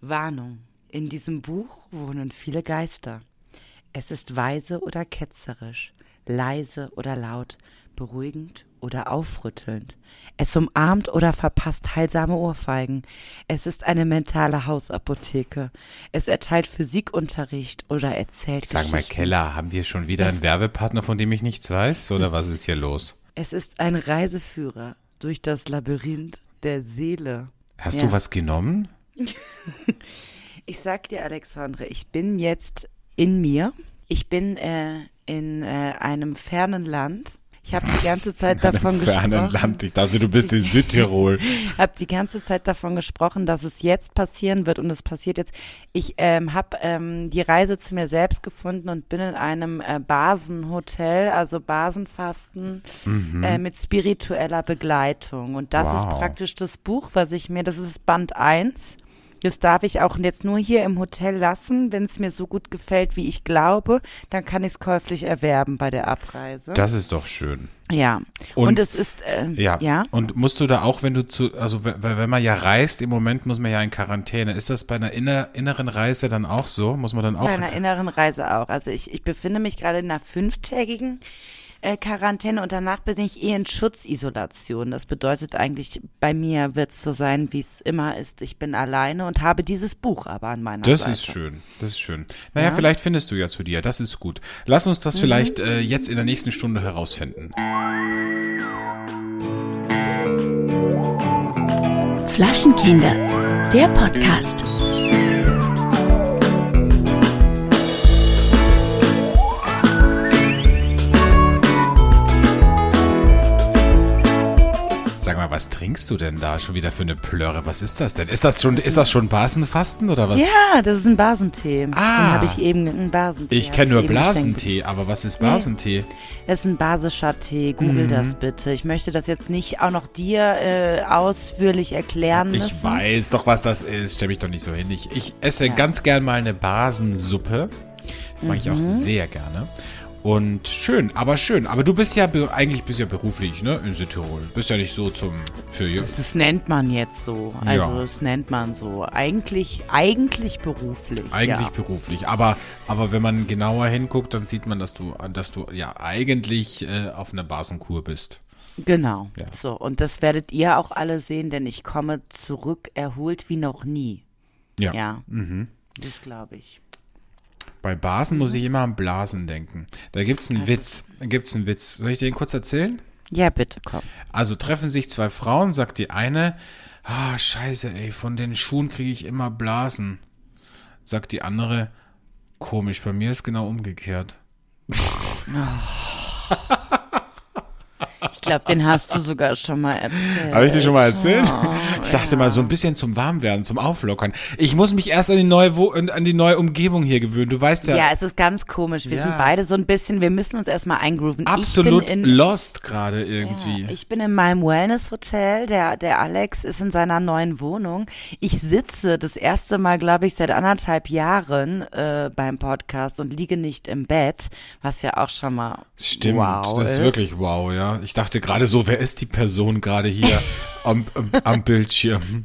Warnung. In diesem Buch wohnen viele Geister. Es ist weise oder ketzerisch, leise oder laut, beruhigend oder aufrüttelnd. Es umarmt oder verpasst heilsame Ohrfeigen. Es ist eine mentale Hausapotheke. Es erteilt Physikunterricht oder erzählt Sag mal. Keller, haben wir schon wieder einen Werbepartner, von dem ich nichts weiß? Oder was ist hier los? Es ist ein Reiseführer durch das Labyrinth der Seele. Hast Ja. du was genommen? Ich sag dir, Alexandre, ich bin jetzt in mir. Ich bin äh, in äh, einem fernen Land. Ich habe die ganze Zeit davon fernen gesprochen. Land. Ich dachte, du bist in Südtirol. habe die ganze Zeit davon gesprochen, dass es jetzt passieren wird und es passiert jetzt. Ich ähm, habe ähm, die Reise zu mir selbst gefunden und bin in einem äh, Basenhotel, also Basenfasten äh, mit spiritueller Begleitung. Und das ist Wow. praktisch das Buch, was ich mir, das ist Band 1. Das darf ich auch jetzt nur hier im Hotel lassen. Wenn es mir so gut gefällt, wie ich glaube, dann kann ich es käuflich erwerben bei der Abreise. Das ist doch schön. ja. Und- Und, es ist, äh, Ja. ja. Und musst du da auch, wenn du zu, also wenn man ja reist, im Moment muss man ja in Quarantäne. Ist das bei einer inner, inneren Reise dann auch so? Muss man dann auch? Bei einer inneren Reise auch. Also ich, ich befinde mich gerade in einer fünftägigen äh, Quarantäne und danach bin ich eh in Schutzisolation. Das bedeutet eigentlich, bei mir wird es so sein, wie es immer ist. Ich bin alleine und habe dieses Buch aber an meiner Das Seite. ist schön, das ist schön. Naja, Ja. vielleicht findest du ja zu dir, das ist gut. Lass uns das vielleicht äh, jetzt in der nächsten Stunde herausfinden. Flaschenkinder, der Podcast. Was trinkst du denn da schon wieder für eine Plörre? Was ist das denn? Ist das schon, ist das schon Basenfasten oder was? Ja, das ist ein Basentee. Den Ah. habe ich eben, ein Basentee. Ich kenne nur. Blasentee, aber was ist Basentee? Das ist ein basischer Tee. Google Mhm. das bitte. Ich möchte das jetzt nicht auch noch dir äh, ausführlich erklären müssen. Ich weiß doch, was das ist. Stell mich doch nicht so hin. Ich, ich esse Ja. ganz gern mal eine Basensuppe. Das mag ich auch Mhm. sehr gerne. Und schön, aber schön. Aber du bist ja eigentlich bist ja beruflich, ne, in Südtirol. Bist ja nicht so zum für Das nennt man jetzt so. Also Ja. das nennt man so. Eigentlich, eigentlich beruflich. eigentlich ja. beruflich. Aber aber wenn man genauer hinguckt, dann sieht man, dass du dass du ja eigentlich äh, auf einer Basenkur bist. Genau. Ja. So, und das werdet ihr auch alle sehen, denn ich komme zurück erholt wie noch nie. Ja. Ja. Das glaube ich. Bei Basen Mhm. muss ich immer an Blasen denken. Da gibt's einen Witz. Da gibt's einen Witz. Soll ich den kurz erzählen? Ja, bitte komm. Also treffen sich zwei Frauen, sagt die eine, ah, scheiße, ey, von den Schuhen kriege ich immer Blasen. Sagt die andere, komisch, bei mir ist genau umgekehrt. Ich glaube, den hast du sogar schon mal erzählt. Habe ich dir schon mal erzählt? Oh, ich dachte mal, so ein bisschen zum Warmwerden, zum Auflockern. Ich muss mich erst an die neue, Wo an die neue Umgebung hier gewöhnen. Du weißt ja, Ja, es ist ganz komisch. Wir Ja. sind beide so ein bisschen, wir müssen uns erstmal eingrooven. absolut ich bin in, lost gerade irgendwie. Ja, ich bin in meinem Wellness-Hotel. Der, der Alex ist in seiner neuen Wohnung. Ich sitze das erste Mal, glaube ich, seit anderthalb Jahren äh, beim Podcast und liege nicht im Bett, was ja auch schon mal Stimmt, wow das ist wirklich wow, ja. Ich dachte gerade so, wer ist die Person gerade hier am, am, am Bildschirm?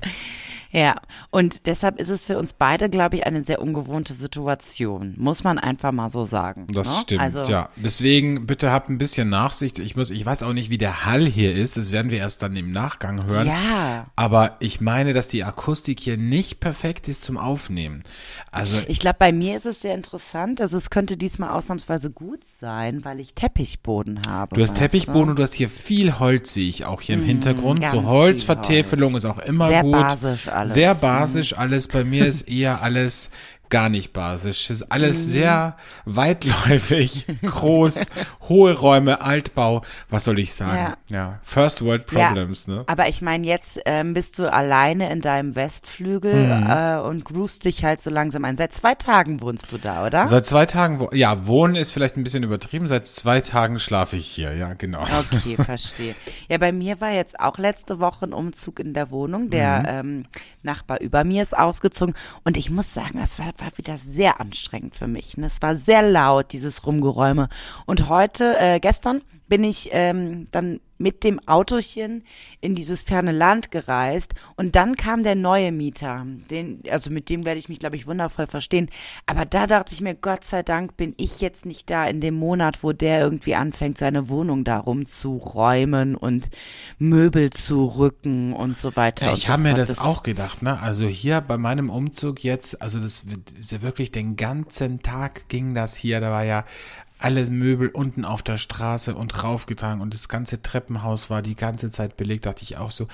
Ja, und deshalb ist es für uns beide, glaube ich, eine sehr ungewohnte Situation. Muss man einfach mal so sagen. Das ne? stimmt, also, ja. Deswegen bitte habt ein bisschen Nachsicht. Ich muss, ich weiß auch nicht, wie der Hall hier ist. Das werden wir erst dann im Nachgang hören. Ja. Aber ich meine, dass die Akustik hier nicht perfekt ist zum Aufnehmen. Also Ich glaube, bei mir ist es sehr interessant. Also es könnte diesmal ausnahmsweise gut sein, weil ich Teppichboden habe. du hast Teppichboden und du hast hier viel Holz, sehe ich auch hier im Hintergrund. Mhm, ganz So Holzvertäfelung Holz. ist auch immer Sehr gut. basisch alles. Sehr basisch alles. Bei mir ist eher alles gar nicht basisch. Es ist Mhm. alles sehr weitläufig, groß, hohe Räume, Altbau. Was soll ich sagen? Ja. First World Problems, ja, ne? Aber ich meine, jetzt ähm, bist du alleine in deinem Westflügel Mhm. äh, und groovst dich halt so langsam ein. Seit zwei Tagen wohnst du da, oder? Seit zwei Tagen, wo, ja, wohnen ist vielleicht ein bisschen übertrieben. Seit zwei Tagen schlafe ich hier, ja, genau. Okay, verstehe. Ja, bei mir war jetzt auch letzte Woche ein Umzug in der Wohnung. Der Mhm. ähm, Nachbar über mir ist ausgezogen und ich muss sagen, es war, war wieder sehr anstrengend für mich. Ne? Es war sehr laut, dieses Rumgeräume. Und heute, äh, gestern bin ich ähm, dann mit dem Autochen in dieses ferne Land gereist und dann kam der neue Mieter. Den, also mit dem werde ich mich, glaube ich, wundervoll verstehen. Aber da dachte ich mir, Gott sei Dank bin ich jetzt nicht da in dem Monat, wo der irgendwie anfängt, seine Wohnung darum zu räumen und Möbel zu rücken und so weiter. Ja, ich so habe mir fort. das auch gedacht, ne? Also hier bei meinem Umzug jetzt, also das wird- ist ja wirklich den ganzen Tag ging das hier. Da war ja alle Möbel unten auf der Straße und raufgetragen und das ganze Treppenhaus war die ganze Zeit belegt. Dachte ich auch so,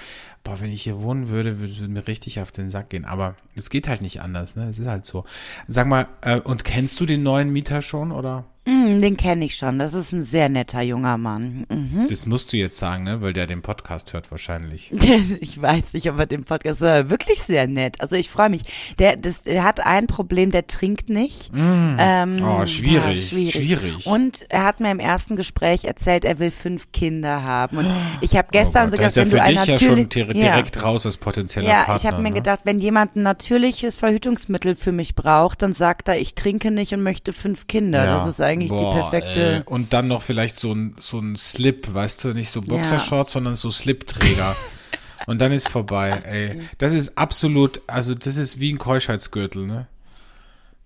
boah, wenn ich hier wohnen würde, würde es mir richtig auf den Sack gehen. Aber es geht halt nicht anders, ne? Es ist halt so. Sag mal, äh, und kennst du den neuen Mieter schon oder? Mm, den kenne ich schon. Das ist ein sehr netter junger Mann. Mhm. Das musst du jetzt sagen, ne? Weil der den Podcast hört wahrscheinlich. Ich weiß nicht, ob er den Podcast hört. Wirklich sehr nett. Also ich freue mich. Der, das, der hat ein Problem, der trinkt nicht. Ähm, Oh, schwierig, ja, schwierig. Und er hat mir im ersten Gespräch erzählt, er will fünf Kinder haben. Und ich habe gestern oh Gott, sogar, da ist ja wenn für dich ja schon natürlich- dir- Ja. direkt raus als potenzieller Ja, Partner. ich habe mir ne? gedacht, wenn jemand ein natürliches Verhütungsmittel für mich braucht, dann sagt er, ich trinke nicht und möchte fünf Kinder. Ja. Das ist eigentlich Boah, die perfekte. ey. Und dann noch vielleicht so ein, so ein Slip, weißt du, nicht so Boxershorts, sondern so Slipträger. Und dann ist vorbei, ey. Das ist absolut, also das ist wie ein Keuschheitsgürtel, ne?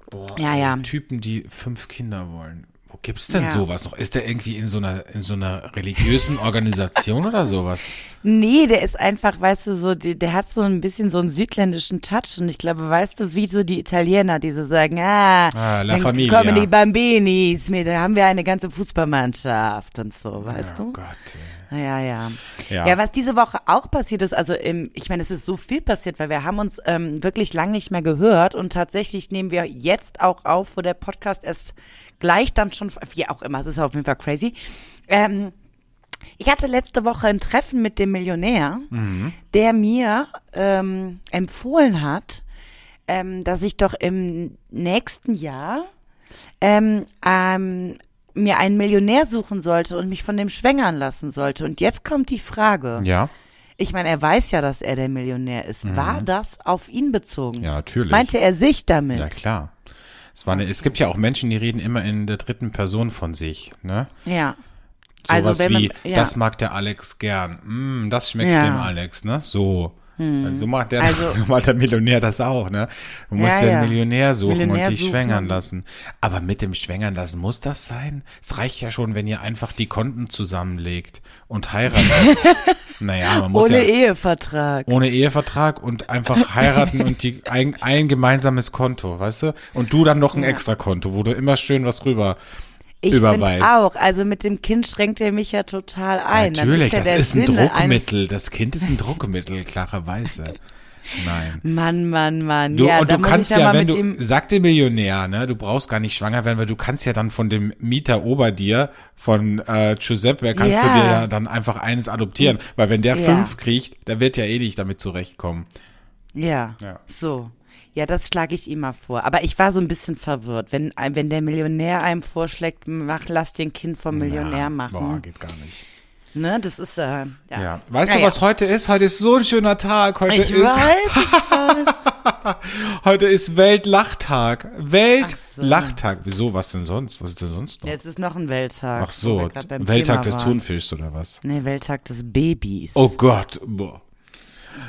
Boah, Ja, ja. Typen, die fünf Kinder wollen. Wo gibt's denn Ja. sowas noch? Ist der irgendwie in so einer, in so einer religiösen Organisation oder sowas? Nee, der ist einfach, weißt du, so, die, der hat so ein bisschen so einen südländischen Touch und ich glaube, weißt du, wie so die Italiener, die so sagen, ah, Ah, La Familia. kommen die Bambinis, mit, da haben wir eine ganze Fußballmannschaft und so, weißt oh du? Gott, ey. Ja, ja. Ja. Ja, was diese Woche auch passiert ist, also im, ich meine, es ist so viel passiert, weil wir haben uns ähm, wirklich lang nicht mehr gehört und tatsächlich nehmen wir jetzt auch auf, wo der Podcast erst gleich dann schon, wie auch immer, es ist auf jeden Fall crazy. Ähm, ich hatte letzte Woche ein Treffen mit dem Millionär, der mir ähm, empfohlen hat, ähm, dass ich doch im nächsten Jahr ähm, ähm, mir einen Millionär suchen sollte und mich von dem schwängern lassen sollte. Und jetzt kommt die Frage. Ja, Ich meine, er weiß ja, dass er der Millionär ist. War das auf ihn bezogen? ja, natürlich. Meinte er sich damit? Ja, klar. Es, war eine, es gibt ja auch Menschen, die reden immer in der dritten Person von sich, ne? Ja. Sowas Also wenn man- wie, ja. das mag der Alex gern. Mm, das schmeckt Ja. dem Alex, ne? So. So macht der, Also- macht der Millionär das auch, ne? Du musst Ja, ja, einen Millionär suchen Millionär und dich suchen. schwängern lassen. Aber mit dem Schwängern lassen muss das sein? Es reicht ja schon, wenn ihr einfach die Konten zusammenlegt und heiratet. naja, man muss Ohne ja Ehevertrag. ohne Ehevertrag und einfach heiraten und die ein, ein gemeinsames Konto, weißt du? Und du dann noch ein extra Konto, wo du immer schön was rüber Ich überweist. auch. Also mit dem Kind schränkt er mich ja total ein. Natürlich, ja das ist ein Sinne Druckmittel. Das Kind ist ein Druckmittel, klarerweise. Nein. Mann, Mann, Mann. Du, ja, und du kannst ja, ja, wenn du, sag dem Millionär, ne, du brauchst gar nicht schwanger werden, weil du kannst ja dann von dem Mieter ober dir, von äh, Giuseppe, kannst du Ja. dir ja dann einfach eines adoptieren. Weil wenn der fünf kriegt, der wird ja eh nicht damit zurechtkommen. Ja, Ja. so. Ja, das schlage ich ihm mal vor. Aber ich war so ein bisschen verwirrt. Wenn, wenn der Millionär einem vorschlägt, mach, lass den Kind vom Millionär Ja, machen. Boah, geht gar nicht. Ne, das ist, äh, ja. Ja. Weißt du, Naja. was heute ist? Heute ist so ein schöner Tag. Heute Ich ist, weiß. heute ist Weltlachtag. Ach so. Weltlachtag. Wieso? Was denn sonst? Was ist denn sonst noch? Ja, es ist noch ein Welttag. Ach so, Welttag des. Thunfischs oder was? Nee, Welttag des Babys. Oh Gott, boah.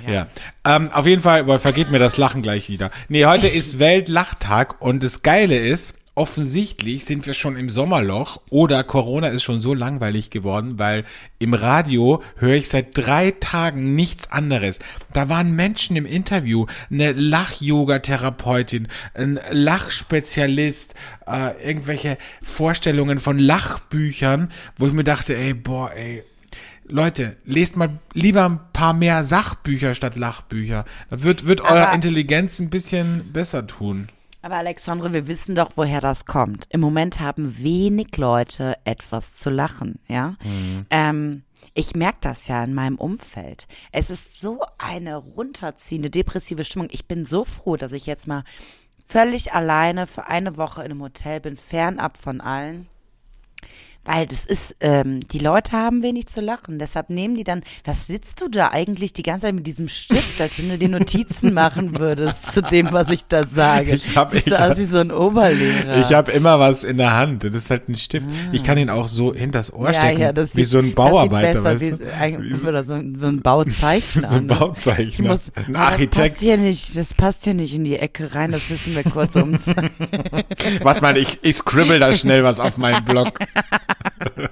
Ja, Ähm, auf jeden Fall, boah, vergeht mir das Lachen gleich wieder. Nee, heute ist Weltlachtag und das Geile ist, offensichtlich sind wir schon im Sommerloch oder Corona ist schon so langweilig geworden, weil im Radio höre ich seit drei Tagen nichts anderes. Da waren Menschen im Interview, eine Lach-Yoga-Therapeutin, ein Lachspezialist, äh, irgendwelche Vorstellungen von Lachbüchern, wo ich mir dachte, ey, boah, ey, Leute, lest mal lieber ein paar mehr Sachbücher statt Lachbücher. Das wird, wird eurer Intelligenz ein bisschen besser tun. Aber Alexandre, wir wissen doch, woher das kommt. Im Moment haben wenig Leute etwas zu lachen, ja. Mhm. Ähm, ich merke das ja in meinem Umfeld. Es ist so eine runterziehende, depressive Stimmung. Ich bin so froh, dass ich jetzt mal völlig alleine für eine Woche in einem Hotel bin, fernab von allen. Weil das ist, ähm, die Leute haben wenig zu lachen. Deshalb nehmen die dann, was sitzt du da eigentlich die ganze Zeit mit diesem Stift, als wenn du dir Notizen machen würdest zu dem, was ich da sage? Ich hab- Siehst ich du hab- aus wie so ein Oberlehrer. Ich habe immer was in der Hand. Das ist halt ein Stift. Ich kann ihn auch so hinters Ohr stecken. Ah. das wie sieht- so ein Bauarbeiter, das sieht weißt besser, du? wie, Wie so- oder so, ein- so ein Bauzeichner. So ein ne? Bauzeichner. Ich muss, ein Ah, Das Architekt. passt hier nicht, das passt hier nicht in die Ecke rein, das wissen wir kurz ums. Warte mal, ich, ich scribble da schnell was auf meinen Blog.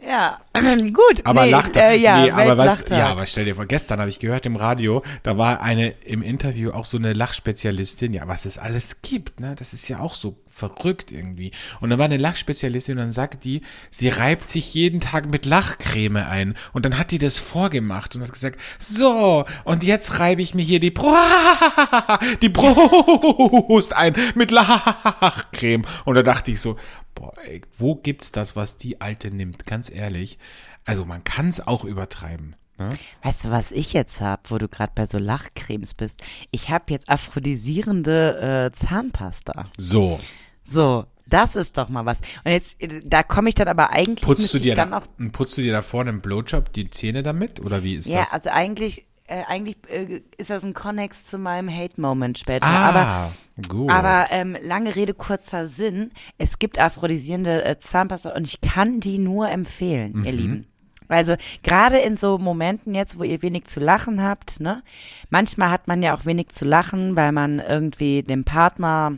ja, gut. Aber nee, lacht äh, ja, nee, aber was, ja, aber stell dir vor, gestern habe ich gehört im Radio, da war eine im Interview auch so eine Lachspezialistin, ja, was es alles gibt, ne, das ist ja auch so verrückt irgendwie. Und dann war eine Lachspezialistin und dann sagt die, sie reibt sich jeden Tag mit Lachcreme ein und dann hat die das vorgemacht und hat gesagt, so, und jetzt reibe ich mir hier die, Bro die Brust ein mit Lachcreme. Und da dachte ich so, boah, ey, wo gibt's das, was die Alte nimmt? Ganz ehrlich. Also man kann es auch übertreiben. Ne? Weißt du, was ich jetzt hab, wo du gerade bei so Lachcremes bist? Ich habe jetzt aphrodisierende äh, Zahnpasta. So, So, das ist doch mal was. Und jetzt, da komme ich dann aber eigentlich putzt du dir dann da, auch putzt du dir da vorne im Blowjob die Zähne damit oder wie ist Ja, das? also eigentlich, äh, eigentlich äh, ist das ein Connex zu meinem Hate-Moment später. Aber ah, gut. Aber ähm, lange Rede, kurzer Sinn. Es gibt aphrodisierende äh, Zahnpasta und ich kann die nur empfehlen, Mhm. ihr Lieben. Also gerade in so Momenten jetzt, wo ihr wenig zu lachen habt, ne? Manchmal hat man ja auch wenig zu lachen, weil man irgendwie den Partner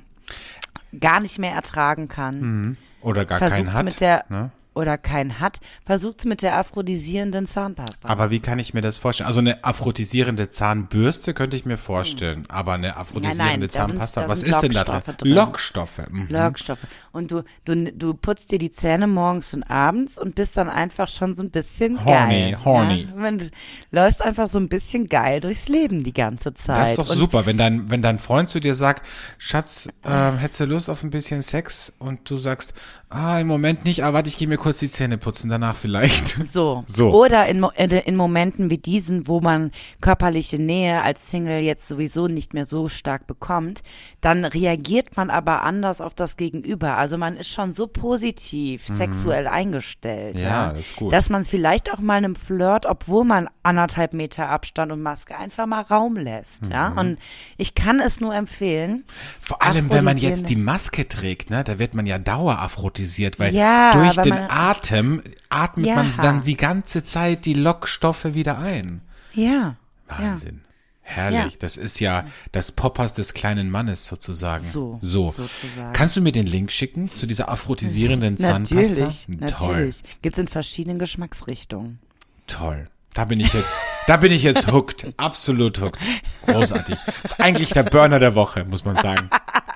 gar nicht mehr ertragen kann. oder gar Versucht's keinen hat. mit der ne? Oder keinen hat, versucht's mit der aphrodisierenden Zahnpasta. Aber wie kann ich mir das vorstellen? Also eine aphrodisierende Zahnbürste könnte ich mir vorstellen, aber eine aphrodisierende da sind- Zahnpasta, da was sind ist denn da drin? Lockstoffe drin. Lockstoffe. Mhm. Lockstoffe. Und du, du, du putzt dir die Zähne morgens und abends und bist dann einfach schon so ein bisschen Horny, geil. horny. Ja? Wenn du läufst einfach so ein bisschen geil durchs Leben die ganze Zeit. Das ist doch und super, wenn dein, wenn dein Freund zu dir sagt, Schatz, ähm, hättest du Lust auf ein bisschen Sex? Und du sagst, ah, im Moment nicht, aber warte, ich gehe mir kurz die Zähne putzen, danach vielleicht. So. So. Oder in, in Momenten wie diesen, wo man körperliche Nähe als Single jetzt sowieso nicht mehr so stark bekommt, dann reagiert man aber anders auf das Gegenüber. Also man ist schon so positiv sexuell eingestellt, Mhm. Ja, ja, das ist gut. dass man es vielleicht auch mal einem Flirt, obwohl man anderthalb Meter Abstand und Maske einfach mal Raum lässt, Mhm. ja. Und ich kann es nur empfehlen. Vor allem, wenn man jetzt die Maske trägt, ne, da wird man ja daueraphrodisiert, weil Ja, durch weil den man- Atem atmet Ja. man dann die ganze Zeit die Lockstoffe wieder ein. Ja. Wahnsinn. Herrlich. Ja. Das ist ja das Poppers des kleinen Mannes sozusagen. So, so. sozusagen. Kannst du mir den Link schicken zu dieser aphrodisierenden Zahnpasta? Natürlich, Toll. natürlich. Gibt's in verschiedenen Geschmacksrichtungen. Toll. Da bin ich jetzt, da bin ich jetzt hooked. Absolut hooked. Großartig. Das ist eigentlich der Burner der Woche, muss man sagen.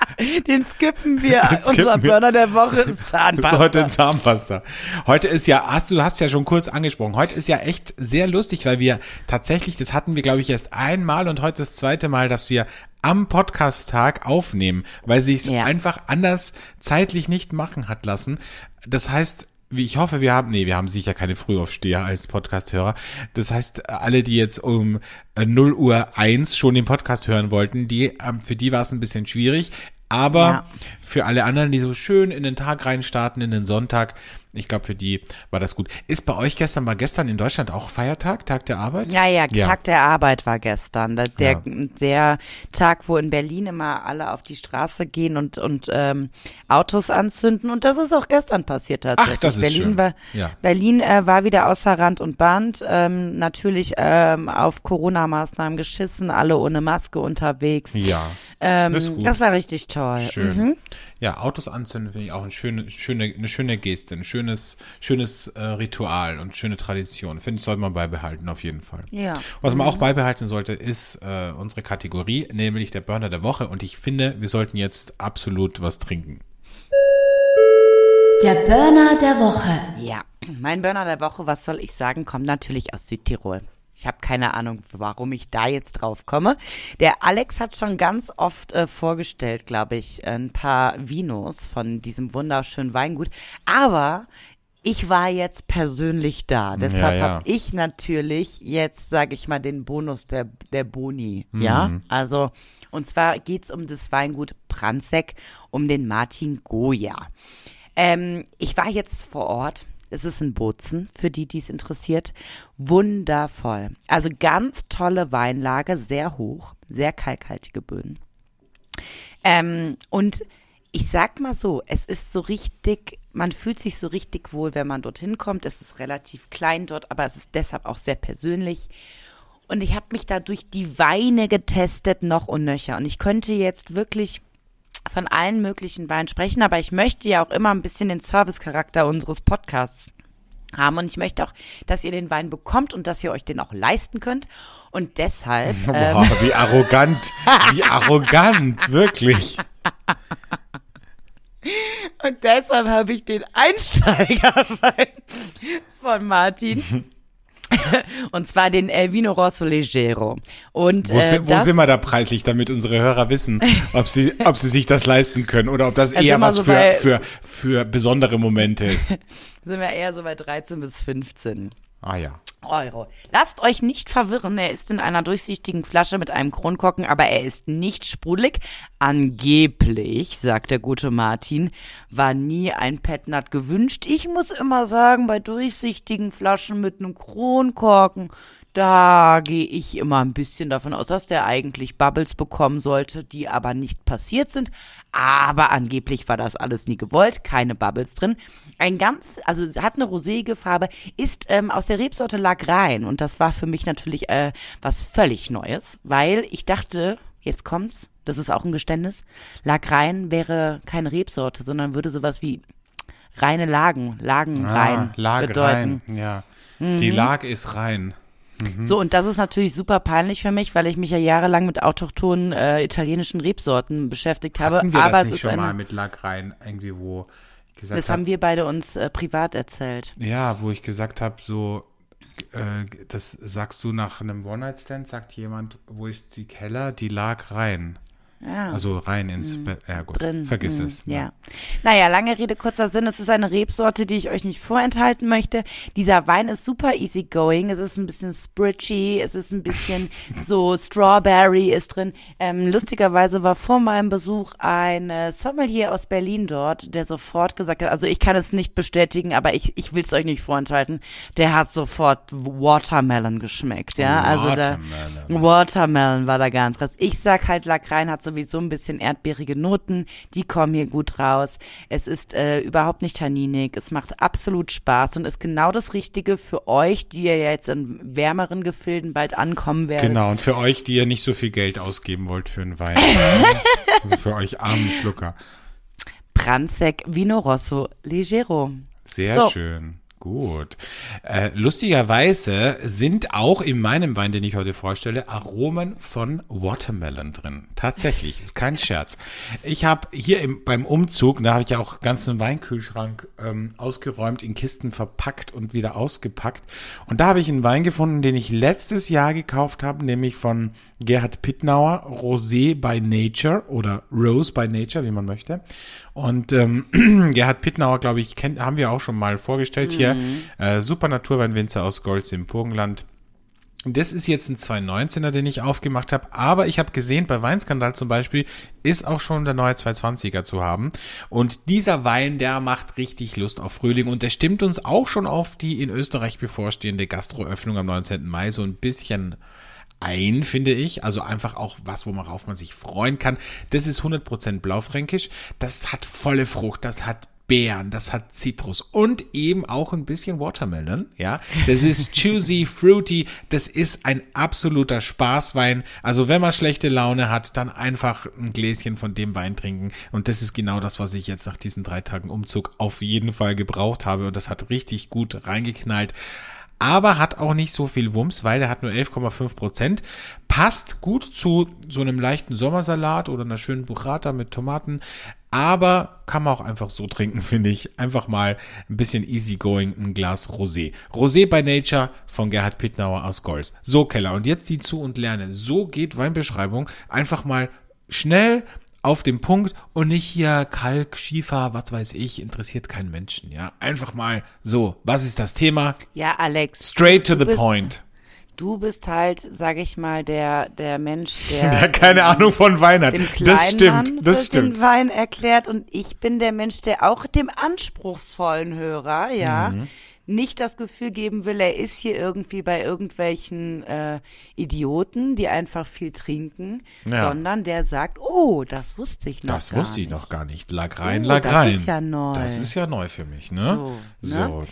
Den skippen wir. skippen Unser. Burner der Woche ist Das ist Zahnpasta. heute Zahnpasta. Heute ist ja, hast du hast ja schon kurz angesprochen, heute ist ja echt sehr lustig, weil wir tatsächlich, das hatten wir glaube ich erst einmal und heute das zweite Mal, dass wir am Podcast-Tag aufnehmen, weil sich es Ja. einfach anders zeitlich nicht machen hat lassen. Das heißt, wie ich hoffe, wir haben, nee, wir haben sicher keine Frühaufsteher als Podcast-Hörer. Das heißt, alle, die jetzt um äh, 0 Uhr 1 schon den Podcast hören wollten, die, ähm, für die war es ein bisschen schwierig. Aber Ja. für alle anderen, die so schön in den Tag reinstarten, in den Sonntag, ich glaube, für die war das gut. Ist bei euch gestern, war gestern in Deutschland auch Feiertag, Tag der Arbeit? Ja, ja, Tag der Arbeit war gestern. Der, Ja. der Tag, wo in Berlin immer alle auf die Straße gehen und, und ähm, Autos anzünden. Und das ist auch gestern passiert tatsächlich. Ach, das ist Berlin schön. War, Ja. Berlin äh, war wieder außer Rand und Band. Ähm, natürlich ähm, auf Corona-Maßnahmen geschissen, alle ohne Maske unterwegs. Ja. Ähm, das das war richtig toll. Schön. Mhm. Ja, Autos anzünden finde ich auch eine schöne, schöne, eine schöne Geste, ein schönes, schönes äh, Ritual und schöne Tradition. Finde ich, sollte man beibehalten, auf jeden Fall. Ja. Was man auch beibehalten sollte, ist äh, unsere Kategorie, nämlich der Burner der Woche. Und ich finde, wir sollten jetzt absolut was trinken. Der Burner der Woche. Ja, mein Burner der Woche, was soll ich sagen, kommt natürlich aus Südtirol. Ich habe keine Ahnung, warum ich da jetzt drauf komme. Der Alex hat schon ganz oft äh, vorgestellt, glaube ich, ein paar Vinos von diesem wunderschönen Weingut. Aber ich war jetzt persönlich da. Deshalb ja. habe ich natürlich jetzt, sage ich mal, den Bonus der, der Boni. Ja, also und zwar geht's um das Weingut Pranzek, um den Martin Goya. Ähm, ich war jetzt vor Ort. Es ist ein Bozen, für die, die es interessiert. Wundervoll. Also ganz tolle Weinlage, sehr hoch, sehr kalkhaltige Böden. Ähm, und ich sag mal so, es ist so richtig, man fühlt sich so richtig wohl, wenn man dorthin kommt. Es ist relativ klein dort, aber es ist deshalb auch sehr persönlich. Und ich habe mich da durch die Weine getestet, noch und nöcher. Und ich könnte jetzt wirklich von allen möglichen Weinen sprechen, aber ich möchte ja auch immer ein bisschen den Servicecharakter unseres Podcasts haben und ich möchte auch, dass ihr den Wein bekommt und dass ihr euch den auch leisten könnt und deshalb Boah, ähm, wie arrogant, wie arrogant, wirklich. Und deshalb habe ich den Einsteigerwein von Martin und zwar den El Vino Rosso Leggero. Und, wo, äh, wo sind wir da preislich, damit unsere Hörer wissen, ob sie, ob sie sich das leisten können oder ob das eher was so für, für, für besondere Momente ist? sind wir eher so bei 13 bis 15. Ah ja. Euro. Lasst euch nicht verwirren, er ist in einer durchsichtigen Flasche mit einem Kronkorken, aber er ist nicht sprudelig. Angeblich, sagt der gute Martin, war nie ein Petnat gewünscht. Ich muss immer sagen, bei durchsichtigen Flaschen mit einem Kronkorken, da gehe ich immer ein bisschen davon aus, dass der eigentlich Bubbles bekommen sollte, die aber nicht passiert sind. Aber angeblich war das alles nie gewollt, keine Bubbles drin. Ein ganz, also hat eine roséige Farbe, ist ähm, aus der Rebsorte Lagrein und das war für mich natürlich äh, was völlig Neues, weil ich dachte, jetzt kommt's, das ist auch ein Geständnis, Lagrein wäre keine Rebsorte, sondern würde sowas wie reine Lagen, Lagenrein ah, Lag bedeuten. Rein, ja. Mhm. Die Lag ist rein. Mhm. So, und das ist natürlich super peinlich für mich, weil ich mich ja jahrelang mit autochthonen äh, italienischen Rebsorten beschäftigt habe. Hatten wir aber das es nicht ist schon mal mit Lagrein irgendwie, wo ich gesagt Das hab, haben wir beide uns äh, privat erzählt. Ja, wo ich gesagt habe, so, äh, das sagst du nach einem One-Night-Stand, sagt jemand, wo ist die Keller? Die lag rein. Ja. Also rein ins mhm. Bett. Ja, gut. Drin. Vergiss mhm. es. Ja. ja. Naja, lange Rede, kurzer Sinn. Es ist eine Rebsorte, die ich euch nicht vorenthalten möchte. Dieser Wein ist super easygoing. Es ist ein bisschen spritchy. Es ist ein bisschen so Strawberry ist drin. Ähm, lustigerweise war vor meinem Besuch ein äh, Sommelier aus Berlin dort, der sofort gesagt hat, also ich kann es nicht bestätigen, aber ich, ich will es euch nicht vorenthalten. Der hat sofort Watermelon geschmeckt. Ja, also Watermelon. da, Watermelon war da ganz krass. Ich sag halt, Lagrein hat sowieso ein bisschen erdbeerige Noten, die kommen hier gut raus. Es ist äh, überhaupt nicht tanninig, es macht absolut Spaß und ist genau das Richtige für euch, die ihr jetzt in wärmeren Gefilden bald ankommen werdet. Genau, und für euch, die ihr nicht so viel Geld ausgeben wollt für einen Wein. also für euch armen Schlucker. Pranzek Vino Rosso Leggero. Sehr so. schön. Gut. Äh, lustigerweise sind auch in meinem Wein, den ich heute vorstelle, Aromen von Watermelon drin. Tatsächlich, ist kein Scherz. Ich habe hier im, beim Umzug, da habe ich ja auch ganzen Weinkühlschrank ähm, ausgeräumt, in Kisten verpackt und wieder ausgepackt. Und da habe ich einen Wein gefunden, den ich letztes Jahr gekauft habe, nämlich von Gerhard Pittnauer, Rosé by Nature oder Rose by Nature, wie man möchte. Und ähm, Gerhard Pittnauer, glaube ich, kennt, haben wir auch schon mal vorgestellt mhm. hier. Äh, super Naturweinwinzer aus Golz im Burgenland. Das ist jetzt ein 219er, den ich aufgemacht habe, aber ich habe gesehen, bei Weinskandal zum Beispiel ist auch schon der neue 220er zu haben. Und dieser Wein, der macht richtig Lust auf Frühling und der stimmt uns auch schon auf die in Österreich bevorstehende Gastroöffnung am 19. Mai so ein bisschen ein, finde ich. Also einfach auch was, worauf man sich freuen kann. Das ist 100% Blaufränkisch. Das hat volle Frucht, das hat Beeren, das hat Zitrus und eben auch ein bisschen Watermelon, ja. Das ist juicy, fruity, das ist ein absoluter Spaßwein. Also wenn man schlechte Laune hat, dann einfach ein Gläschen von dem Wein trinken und das ist genau das, was ich jetzt nach diesen drei Tagen Umzug auf jeden Fall gebraucht habe und das hat richtig gut reingeknallt aber hat auch nicht so viel Wumms, weil er hat nur 11,5 Prozent. Passt gut zu so einem leichten Sommersalat oder einer schönen Burrata mit Tomaten, aber kann man auch einfach so trinken, finde ich. Einfach mal ein bisschen easygoing, ein Glas Rosé. Rosé by Nature von Gerhard Pittnauer aus Golz. So, Keller. Und jetzt sieh zu und lerne. So geht Weinbeschreibung. Einfach mal schnell auf dem Punkt und nicht hier Kalk, Schiefer, was weiß ich, interessiert keinen Menschen, ja. Einfach mal so, was ist das Thema? Ja, Alex. Straight to the point. Du bist halt, sag ich mal, der, der Mensch, der. Der keine ähm, Ahnung von Wein hat. Das stimmt, das stimmt. den Wein erklärt und ich bin der Mensch, der auch dem anspruchsvollen Hörer, ja, Mhm. Nicht das Gefühl geben will, er ist hier irgendwie bei irgendwelchen äh, Idioten, die einfach viel trinken, Ja. sondern der sagt, oh, das wusste ich noch Das gar wusste ich nicht. noch gar nicht. Lag rein, Oh, lag das rein. ist ja neu. Das ist ja neu für mich, ne? So, ne? So.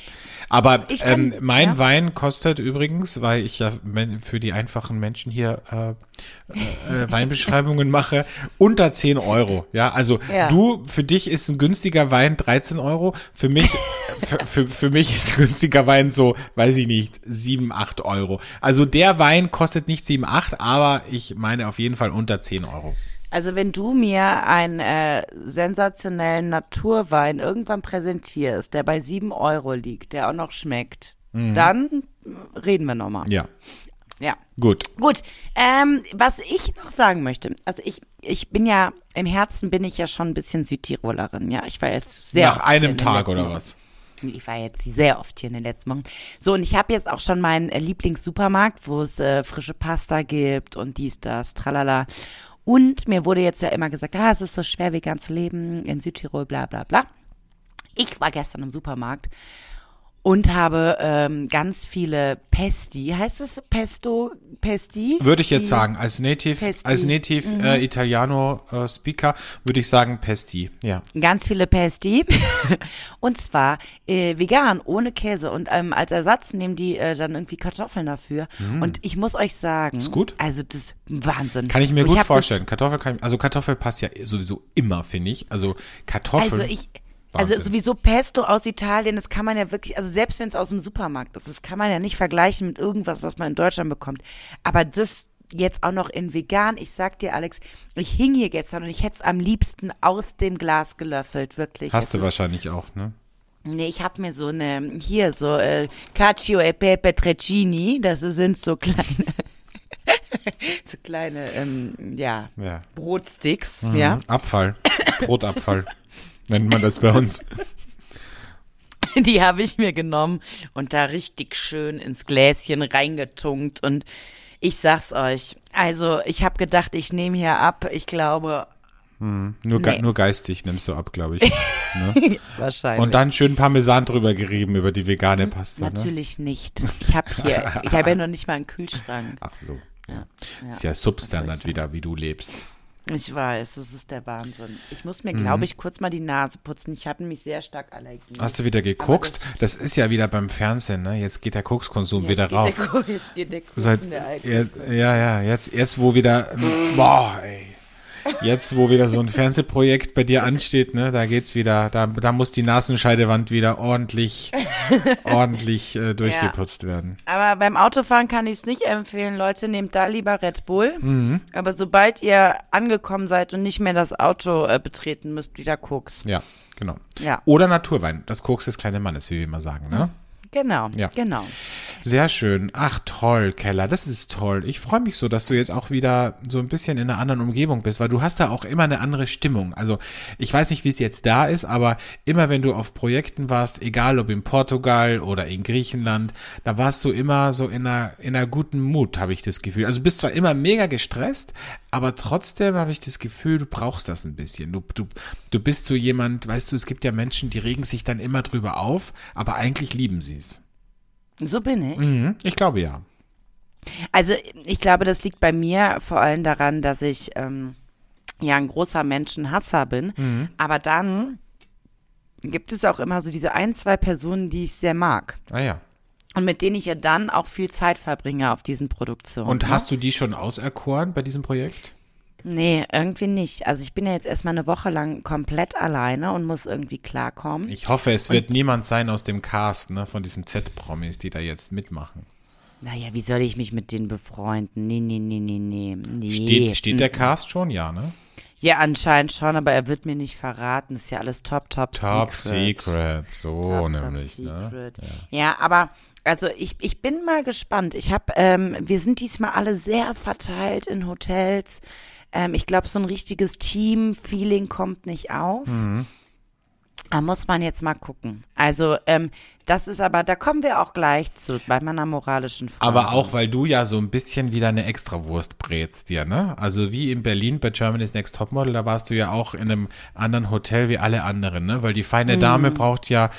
Aber Ich kann- ähm, mein ja. Wein kostet übrigens, weil ich ja für die einfachen Menschen hier äh, äh, äh, Weinbeschreibungen mache, unter 10 Euro. Ja, also Ja. du, für dich ist ein günstiger Wein 13 Euro. Für mich, für, für, für mich ist ein günstiger Wein so, weiß ich nicht, 7, 8 Euro. Also der Wein kostet nicht 7, 8, aber ich meine auf jeden Fall unter 10 Euro. Also wenn du mir einen äh, sensationellen Naturwein irgendwann präsentierst, der bei sieben Euro liegt, der auch noch schmeckt, dann reden wir nochmal. Ja, Ja. gut. Gut, ähm, was ich noch sagen möchte, also ich, ich bin ja, im Herzen bin ich ja schon ein bisschen Südtirolerin, ja. Ich war jetzt sehr Nach einem Tag oder was? Ich war jetzt sehr oft hier in den letzten Wochen. So, und ich habe jetzt auch schon meinen äh, Lieblingssupermarkt, wo es äh, frische Pasta gibt und dies, das, tralala. Und mir wurde jetzt ja immer gesagt, ah, es ist so schwer, vegan zu leben in Südtirol, bla bla bla. Ich war gestern im Supermarkt und habe ähm, ganz viele Pesti. Heißt es Pesto, Pesti? Würde ich jetzt Die- sagen, als Native, Pesti. als Native Mhm. äh, Italiano äh, Speaker würde ich sagen Pesti. Ja. Ganz viele Pesti. und zwar äh, vegan, ohne Käse. Und ähm, als Ersatz nehmen die äh, dann irgendwie Kartoffeln dafür. Und ich muss euch sagen. Ist gut. Also das ist Wahnsinn. Kann ich mir Und gut hab vorstellen. Kartoffel kann, also Kartoffel passt ja sowieso immer, finde ich. Also Kartoffeln. also ich. Also Wahnsinn. sowieso Pesto aus Italien, das kann man ja wirklich, also selbst wenn es aus dem Supermarkt ist, das kann man ja nicht vergleichen mit irgendwas, was man in Deutschland bekommt. Aber das jetzt auch noch in vegan, ich sag dir Alex, ich hing hier gestern und ich hätte es am liebsten aus dem Glas gelöffelt, wirklich. Hast Es du wahrscheinlich auch, ne? Nee, ich habe mir so eine, hier so äh, Cacio e Pepe Treccini, das sind so kleine, so kleine, ähm, ja, Ja. Brotsticks, Mhm. ja. Abfall. Brotabfall. Nennt man das bei uns. Die habe ich mir genommen und da richtig schön ins Gläschen reingetunkt und ich sag's euch, also ich habe gedacht, ich nehme hier ab, ich glaube, Nur, ge Nee. nur geistig nimmst du ab, glaube ich. ne? wahrscheinlich. Und dann schön Parmesan drüber gerieben über die vegane Pasta. Ne? Natürlich nicht. Ich habe hier, ich habe ja noch nicht mal einen Kühlschrank. Ach so. Ja, Ist ja Substandard wieder, wie du lebst. Ich weiß, das ist der Wahnsinn. Ich muss mir, Mhm. glaube ich, kurz mal die Nase putzen. Ich habe nämlich sehr stark Allergie. Hast du wieder geguckt? Das, ist ja wieder beim Fernsehen, ne? Jetzt geht der Kokskonsum wieder Jetzt geht rauf. Der, jetzt geht der Kuss Seit, in der Alkohol. ja, ja, ja, jetzt, jetzt wo wieder, boah, ey. Jetzt, wo wieder so ein Fernsehprojekt bei dir ansteht, ne, da geht's wieder, da, da muss die Nasenscheidewand wieder ordentlich, ordentlich äh, durchgeputzt werden. Aber beim Autofahren kann ich es nicht empfehlen. Leute, nehmt da lieber Red Bull. Mhm. Aber sobald ihr angekommen seid und nicht mehr das Auto äh, betreten müsst, wieder Koks. Ja, genau. Ja, Oder Naturwein, das Koks des kleinen Mannes, wie wir immer sagen, ne? genau, Ja. genau. Sehr schön. Ach toll, Keller, das ist toll. Ich freue mich so, dass du jetzt auch wieder so ein bisschen in einer anderen Umgebung bist, weil du hast da auch immer eine andere Stimmung. Also ich weiß nicht, wie es jetzt da ist, aber immer wenn du auf Projekten warst, egal ob in Portugal oder in Griechenland, da warst du immer so in einer, in einer guten Mut, habe ich das Gefühl. Also du bist zwar immer mega gestresst, aber trotzdem habe ich das Gefühl, du brauchst das ein bisschen. Du, du, du bist so jemand, weißt du, es gibt ja Menschen, die regen sich dann immer drüber auf, aber eigentlich lieben sie es. So bin ich. Mhm, ich glaube ja. Also ich glaube, das liegt bei mir vor allem daran, dass ich ähm, ja ein großer Menschenhasser bin. Mhm. Aber dann gibt es auch immer so diese ein, zwei Personen, die ich sehr mag. Ah ja. Und mit denen ich ja dann auch viel Zeit verbringe auf diesen Produktionen. Und ne? hast du die schon auserkoren bei diesem Projekt? Nee, irgendwie nicht. Also ich bin ja jetzt erstmal eine Woche lang komplett alleine und muss irgendwie klarkommen. Ich hoffe, es wird niemand sein aus dem Cast, ne, von diesen Z-Promis, die da jetzt mitmachen. Naja, wie soll ich mich mit denen befreunden? Nee, nee, nee, nee, nee. nee. Steht, steht der Cast schon? Ja, ne? Ja, anscheinend schon, aber er wird mir nicht verraten. Ist ja alles top, top, Top secret. Secret, so Top, top nämlich, ne? secret. Ja. aber also ich, ich bin mal gespannt. Ich habe, ähm, wir sind diesmal alle sehr verteilt in Hotels. Ähm, ich glaube, so ein richtiges Team-Feeling kommt nicht auf. Mhm. Da muss man jetzt mal gucken. Also, ähm, das ist aber, da kommen wir auch gleich zu, bei meiner moralischen Frage. Aber auch, weil du ja so ein bisschen wieder eine Extrawurst brätst dir, ne? Also wie in Berlin bei Germany's Next Topmodel, da warst du ja auch in einem anderen Hotel wie alle anderen, ne? Weil die feine Dame Mhm. braucht ja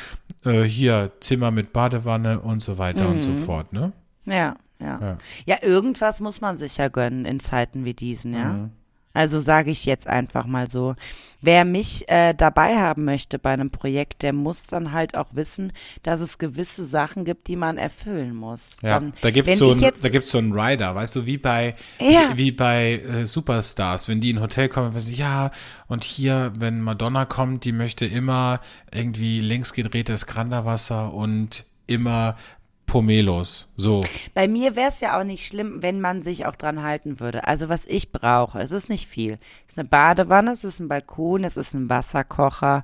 äh, hier Zimmer mit Badewanne und so weiter und so fort, ne? Ja, ja, Ja. ja. irgendwas muss man sich ja gönnen in Zeiten wie diesen, ja. Mhm. Also sage ich jetzt einfach mal so. Wer mich äh, dabei haben möchte bei einem Projekt, der muss dann halt auch wissen, dass es gewisse Sachen gibt, die man erfüllen muss. Ja, Dann, da gibt's so ich ein, jetzt, da gibt's so einen Rider, weißt du, wie bei Ja. wie, wie bei äh, Superstars, wenn die in ein Hotel kommen, du, ja, und hier, wenn Madonna kommt, die möchte immer irgendwie links gedrehtes Granderwasser und immer Pomelos. So. Bei mir wäre es ja auch nicht schlimm, wenn man sich auch dran halten würde. Also was ich brauche, es ist nicht viel. Es ist eine Badewanne, es ist ein Balkon, es ist ein Wasserkocher.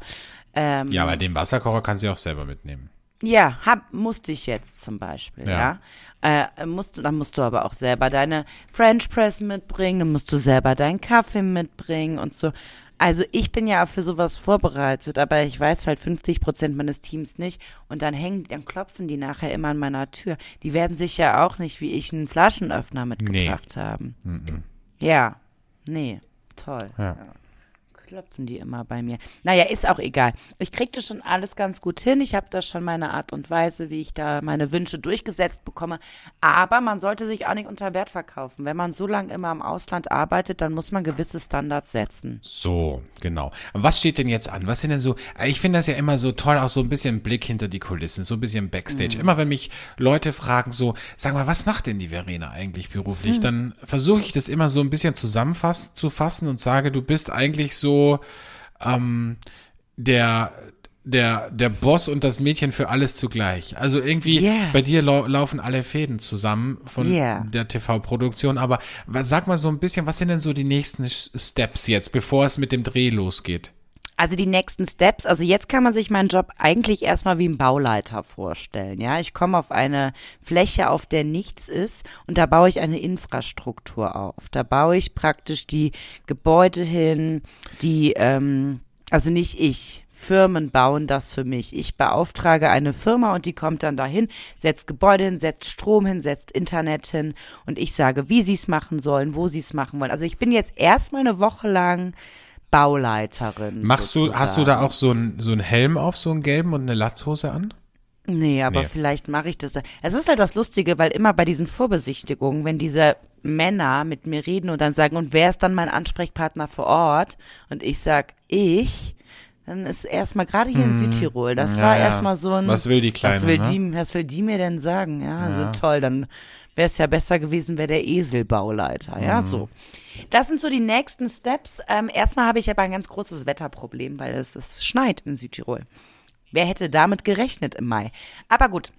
Ähm, Ja, aber den Wasserkocher kannst du auch selber mitnehmen. Ja, hab, musste ich jetzt zum Beispiel, Ja. ja. Äh, musst, dann musst du aber auch selber deine French Press mitbringen, dann musst du selber deinen Kaffee mitbringen und so. Also ich bin ja auch für sowas vorbereitet, aber ich weiß halt 50 Prozent meines Teams nicht und dann hängen, dann klopfen die nachher immer an meiner Tür. Die werden sich ja auch nicht wie ich einen Flaschenöffner mitgebracht haben. Ja, nee, toll. Ja. Klopfen die immer bei mir. Naja, ist auch egal. Ich krieg das schon alles ganz gut hin. Ich habe da schon meine Art und Weise, wie ich da meine Wünsche durchgesetzt bekomme. Aber man sollte sich auch nicht unter Wert verkaufen. Wenn man so lange immer im Ausland arbeitet, dann muss man gewisse Standards setzen. So, genau. Was steht denn jetzt an? Was sind denn so, ich finde das ja immer so toll, auch so ein bisschen Blick hinter die Kulissen, so ein bisschen Backstage. Immer wenn mich Leute fragen so, sag mal, was macht denn die Verena eigentlich beruflich? Dann versuche ich das immer so ein bisschen zusammenfassen zu fassen und sage, du bist eigentlich so ähm, der der, der Boss und das Mädchen für alles zugleich. Also irgendwie Yeah. bei dir lau laufen alle Fäden zusammen von Yeah. der TV-Produktion. Aber sag mal so ein bisschen, was sind denn so die nächsten Steps jetzt, bevor es mit dem Dreh losgeht? Also die nächsten Steps, also jetzt kann man sich meinen Job eigentlich erstmal wie ein Bauleiter vorstellen. Ja, ich komme auf eine Fläche, auf der nichts ist und da baue ich eine Infrastruktur auf. Da baue ich praktisch die Gebäude hin, die, ähm, also nicht ich. Firmen bauen das für mich. Ich beauftrage eine Firma und die kommt dann dahin, setzt Gebäude hin, setzt Strom hin, setzt Internet hin und ich sage, wie sie es machen sollen, wo sie es machen wollen. Also ich bin jetzt erstmal eine Woche lang Bauleiterin. Machst du, hast du da sozusagen. auch so einen so einen Helm auf, so einen gelben und eine Latzhose an? Nee, aber Nee. vielleicht mache ich das. da. Es ist halt das Lustige, weil immer bei diesen Vorbesichtigungen, wenn diese Männer mit mir reden und dann sagen, und wer ist dann mein Ansprechpartner vor Ort? Und ich sag, ich, dann ist erstmal gerade hier in Südtirol, das Ja, war ja. erstmal so ein. Was will die Kleine, Was will, ne? die, was will die mir denn sagen? Ja, also Ja. toll, dann wäre es ja besser gewesen, wäre der Eselbauleiter. Ja, Mhm. so. Das sind so die nächsten Steps. Ähm, erstmal habe ich aber ein ganz großes Wetterproblem, weil es, es schneit in Südtirol. Wer hätte damit gerechnet im Mai? Aber gut.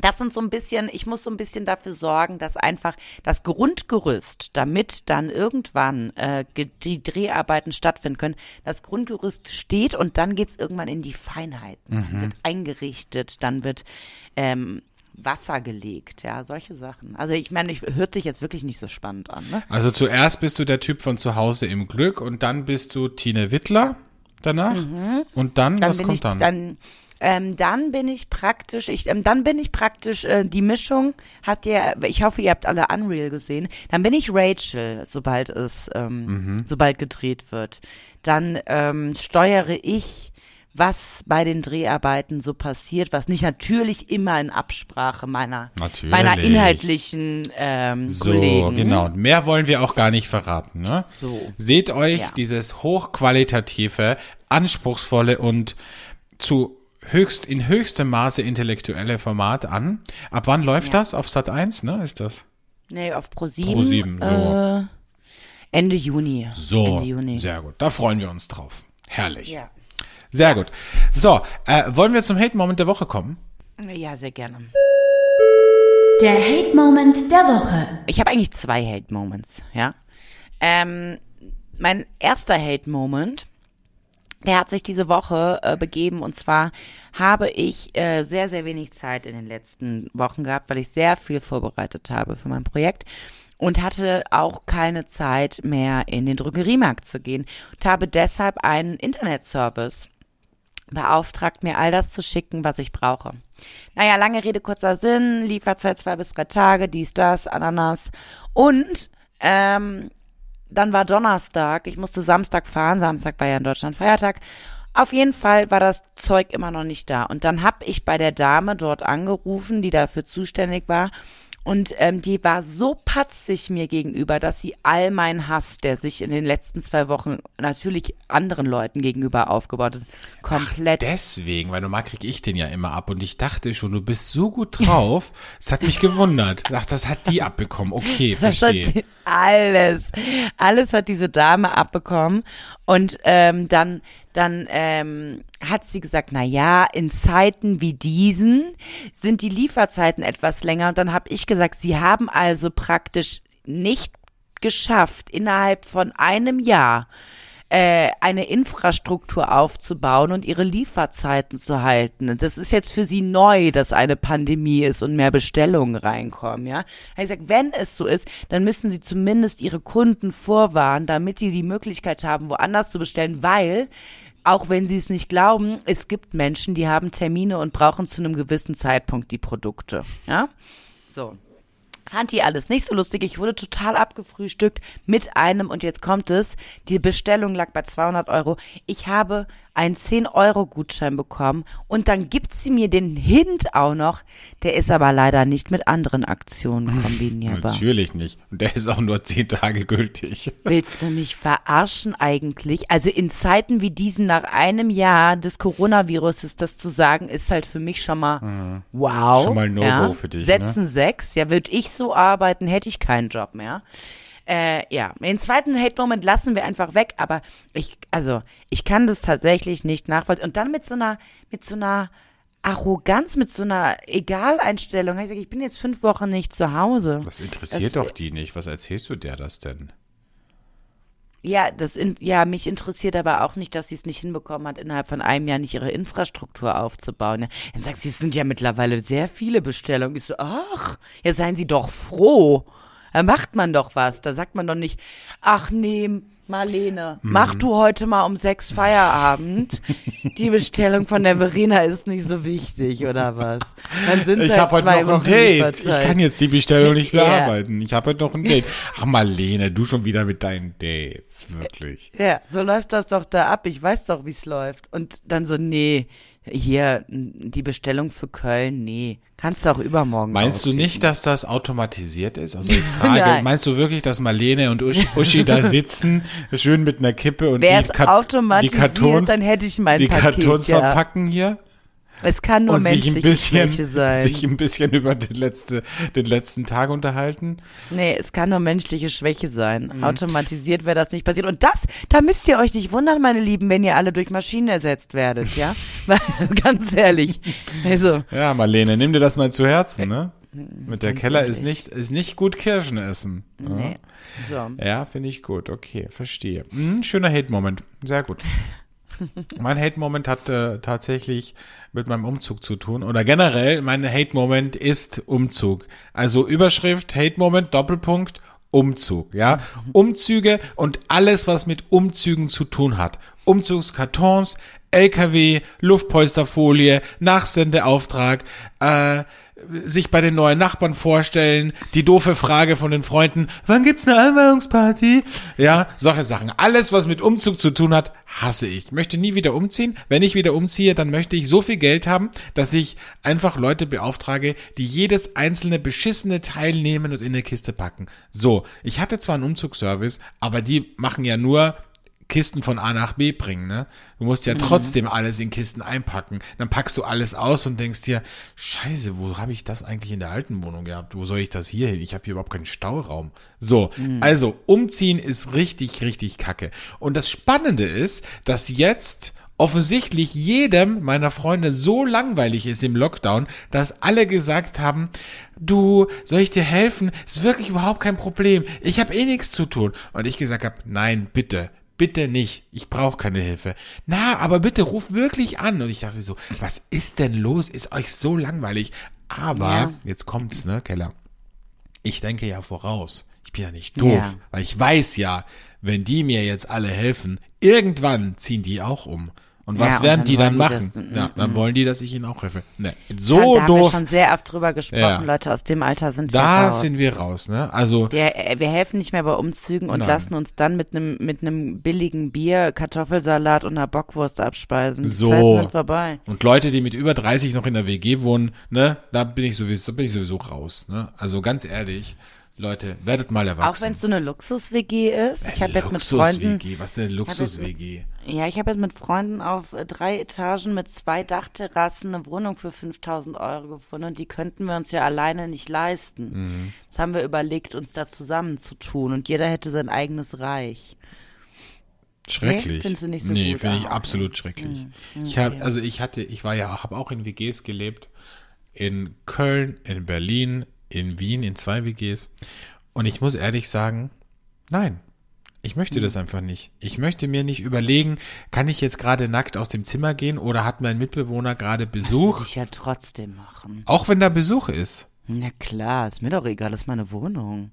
Das sind so ein bisschen, ich muss so ein bisschen dafür sorgen, dass einfach das Grundgerüst, damit dann irgendwann äh, die Dreharbeiten stattfinden können, das Grundgerüst steht und dann geht's irgendwann in die Feinheiten. Dann wird eingerichtet, dann wird ähm, Wasser gelegt, ja, solche Sachen. Also ich meine, ich, hört sich jetzt wirklich nicht so spannend an, ne? Also zuerst bist du der Typ von zu Hause im Glück und dann bist du Tine Wittler danach. Und dann, Mhm. dann was kommt ich, dann? dann ähm, dann bin ich praktisch, ich, ähm, dann bin ich praktisch äh, die Mischung. Habt ihr, ich hoffe, ihr habt alle Unreal gesehen. Dann bin ich Rachel, sobald es, ähm, Mhm. sobald gedreht wird. Dann ähm, steuere ich, was bei den Dreharbeiten so passiert, was nicht natürlich immer in Absprache meiner, Natürlich. meiner inhaltlichen ähm, so, Kollegen. genau. Mehr wollen wir auch gar nicht verraten, ne? So. Seht euch Ja. dieses hochqualitative, anspruchsvolle und zu höchst, in höchstem Maße intellektuelle Format an. Ab wann läuft Ja. das? Auf Sat 1, ne? Ist das? Nee, auf ProSieben. ProSieben, so. Äh, Ende Juni. So, Ende Juni. sehr gut. Da freuen wir uns drauf. Herrlich. Ja. Sehr gut. So, äh, wollen wir zum Hate-Moment der Woche kommen? ja, sehr gerne. Der Hate Moment der Woche. Ich habe eigentlich zwei Hate Moments, ja. Ähm, mein erster Hate Moment, der hat sich diese Woche äh, begeben und zwar habe ich äh, sehr, sehr wenig Zeit in den letzten Wochen gehabt, weil ich sehr viel vorbereitet habe für mein Projekt und hatte auch keine Zeit mehr in den Drogeriemarkt zu gehen und habe deshalb einen Internetservice beauftragt, mir all das zu schicken, was ich brauche. Naja, lange Rede, kurzer Sinn, Lieferzeit zwei bis drei Tage, dies, das, Ananas. Und ähm, dann war Donnerstag, ich musste Samstag fahren, Samstag war ja in Deutschland Feiertag. Auf jeden Fall war das Zeug immer noch nicht da. Und dann habe ich bei der Dame dort angerufen, die dafür zuständig war und ähm, die war so patzig mir gegenüber, dass sie all meinen Hass, der sich in den letzten zwei Wochen natürlich anderen Leuten gegenüber aufgebaut hat, komplett. Ach, deswegen, weil normal kriege ich den ja immer ab und ich dachte schon, du bist so gut drauf. Es hat mich gewundert. Ach, das hat die abbekommen. Okay, verstehe. alles, alles hat diese Dame abbekommen und ähm, dann dann ähm, hat sie gesagt, na ja, in Zeiten wie diesen sind die Lieferzeiten etwas länger. Und dann habe ich gesagt, sie haben also praktisch nicht geschafft, innerhalb von einem Jahr äh, eine Infrastruktur aufzubauen und ihre Lieferzeiten zu halten. Das ist jetzt für sie neu, dass eine Pandemie ist und mehr Bestellungen reinkommen, ja. Er sagt, wenn es so ist, dann müssen sie zumindest ihre Kunden vorwarnen, damit die die Möglichkeit haben, woanders zu bestellen, weil auch wenn sie es nicht glauben, es gibt Menschen, die haben Termine und brauchen zu einem gewissen Zeitpunkt die Produkte. Ja? So. Fand die alles nicht so lustig. Ich wurde total abgefrühstückt mit einem, und jetzt kommt es, die Bestellung lag bei 200 Euro. Ich habe einen 10-Euro-Gutschein bekommen und dann gibt sie mir den Hint auch noch. Der ist aber leider nicht mit anderen Aktionen kombinierbar. Natürlich nicht. Und der ist auch nur 10 Tage gültig. Willst du mich verarschen eigentlich? Also in Zeiten wie diesen nach einem Jahr des Coronaviruses das zu sagen, ist halt für mich schon mal mhm. wow. Schon mal No-Go ja. für dich. Setzen ne? sechs. Ja, würde ich so arbeiten, hätte ich keinen Job mehr. Äh, ja, den zweiten Hate-Moment lassen wir einfach weg, aber ich, also, ich kann das tatsächlich nicht nachvollziehen. Und dann mit so einer, mit so einer Arroganz, mit so einer Egaleinstellung. Ich sage, ich bin jetzt fünf Wochen nicht zu Hause. Das interessiert das, doch die nicht. Was erzählst du der das denn? Ja, das in, ja, mich interessiert aber auch nicht, dass sie es nicht hinbekommen hat, innerhalb von einem Jahr nicht ihre Infrastruktur aufzubauen. Dann sagt sie, es sind ja mittlerweile sehr viele Bestellungen. Ich so, ach, ja, seien Sie doch froh. Da macht man doch was. Da sagt man doch nicht, ach nee, Marlene, mhm. mach du heute mal um sechs Feierabend. Die Bestellung von der Verena ist nicht so wichtig, oder was? Dann sind ich halt habe heute noch ein Date. Ich kann jetzt die Bestellung nicht bearbeiten. Yeah. Ich habe heute noch ein Date. Ach Marlene, du schon wieder mit deinen Dates, wirklich. Ja, so läuft das doch da ab. Ich weiß doch, wie es läuft. Und dann so, nee, hier die Bestellung für Köln, nee. Kannst du auch übermorgen. Meinst du nicht, dass das automatisiert ist? Also ich frage, meinst du wirklich, dass Marlene und Uschi, Uschi da sitzen, schön mit einer Kippe und Wär's die, Kat die Kartons, dann hätte ich mein die Paket, Kartons ja. verpacken hier? Es kann nur und menschliche sich ein bisschen, Schwäche sein. Sich ein bisschen über den, letzte, den letzten Tag unterhalten. Nee, es kann nur menschliche Schwäche sein. Mhm. Automatisiert wäre das nicht passiert. Und das, da müsst ihr euch nicht wundern, meine Lieben, wenn ihr alle durch Maschinen ersetzt werdet, ja? Ganz ehrlich. Also. Ja, Marlene, nimm dir das mal zu Herzen, ne? Mit der Keller ist nicht, ist nicht gut Kirschen essen. Nee. So. Ja, finde ich gut. Okay, verstehe. Hm, schöner Hate-Moment. Sehr gut. mein Hate-Moment hat äh, tatsächlich mit meinem Umzug zu tun. Oder generell, mein Hate-Moment ist Umzug. Also Überschrift, Hate-Moment, Doppelpunkt, Umzug, ja. Umzüge und alles, was mit Umzügen zu tun hat. Umzugskartons, LKW, Luftpolsterfolie, Nachsendeauftrag, äh, sich bei den neuen Nachbarn vorstellen, die doofe Frage von den Freunden, wann gibt's eine Einweihungsparty? Ja, solche Sachen. Alles, was mit Umzug zu tun hat, hasse ich. Möchte nie wieder umziehen. Wenn ich wieder umziehe, dann möchte ich so viel Geld haben, dass ich einfach Leute beauftrage, die jedes einzelne beschissene Teil nehmen und in eine Kiste packen. So, ich hatte zwar einen Umzugsservice, aber die machen ja nur Kisten von A nach B bringen, ne? Du musst ja mhm. trotzdem alles in Kisten einpacken. Dann packst du alles aus und denkst dir, scheiße, wo habe ich das eigentlich in der alten Wohnung gehabt? Wo soll ich das hier hin? Ich habe hier überhaupt keinen Stauraum. So, mhm. also umziehen ist richtig, richtig kacke. Und das Spannende ist, dass jetzt offensichtlich jedem meiner Freunde so langweilig ist im Lockdown, dass alle gesagt haben, du, soll ich dir helfen? Ist wirklich überhaupt kein Problem. Ich habe eh nichts zu tun. Und ich gesagt habe, nein, bitte, bitte nicht, ich brauche keine Hilfe. Na, aber bitte ruf wirklich an. Und ich dachte so, was ist denn los? Ist euch so langweilig? Aber, ja. jetzt kommt's, ne, Keller. Ich denke ja voraus. Ich bin ja nicht doof, ja. weil ich weiß ja, wenn die mir jetzt alle helfen, irgendwann ziehen die auch um. Und was Ja, und werden dann die dann die machen? das- mm, ja, dann mm. wollen die, dass ich ihnen auch helfe. Ne, da so haben wir doof. schon sehr oft drüber gesprochen, Ja. Leute, aus dem Alter sind wir Da raus. sind wir raus, ne? Also, Wir, äh, wir helfen nicht mehr bei Umzügen und Nein. lassen uns dann mit einem mit einem billigen Bier, Kartoffelsalat und einer Bockwurst abspeisen. Die So. Sind vorbei. und Leute, die mit über 30 noch in der WG wohnen, ne, da bin ich sowieso, da bin ich sowieso raus, ne? Also ganz ehrlich, Leute, werdet mal Auch erwachsen. wenn es so eine Luxus-WG ist. Ich habe jetzt mit Freunden, Luxus-WG, was ist denn eine Luxus-WG? Ja, ich habe jetzt mit Freunden auf drei Etagen mit zwei Dachterrassen eine Wohnung für 5000 Euro gefunden und die könnten wir uns ja alleine nicht leisten. Mhm. Das haben wir überlegt, uns da zusammenzutun und jeder hätte sein eigenes Reich. Schrecklich. findest du nicht so nee, gut? finde ich Ah, absolut schrecklich. Ich habe, also ich hatte, ich war ja, habe auch in WGs gelebt, in Köln, in Berlin, in Wien, in zwei WGs. Und ich muss ehrlich sagen, nein. Ich möchte das einfach nicht. Ich möchte mir nicht überlegen, kann ich jetzt gerade nackt aus dem Zimmer gehen oder hat mein Mitbewohner gerade Würde Besuch? ich ja trotzdem machen. Auch wenn da Besuch ist. Na klar, ist mir doch egal, das ist meine Wohnung.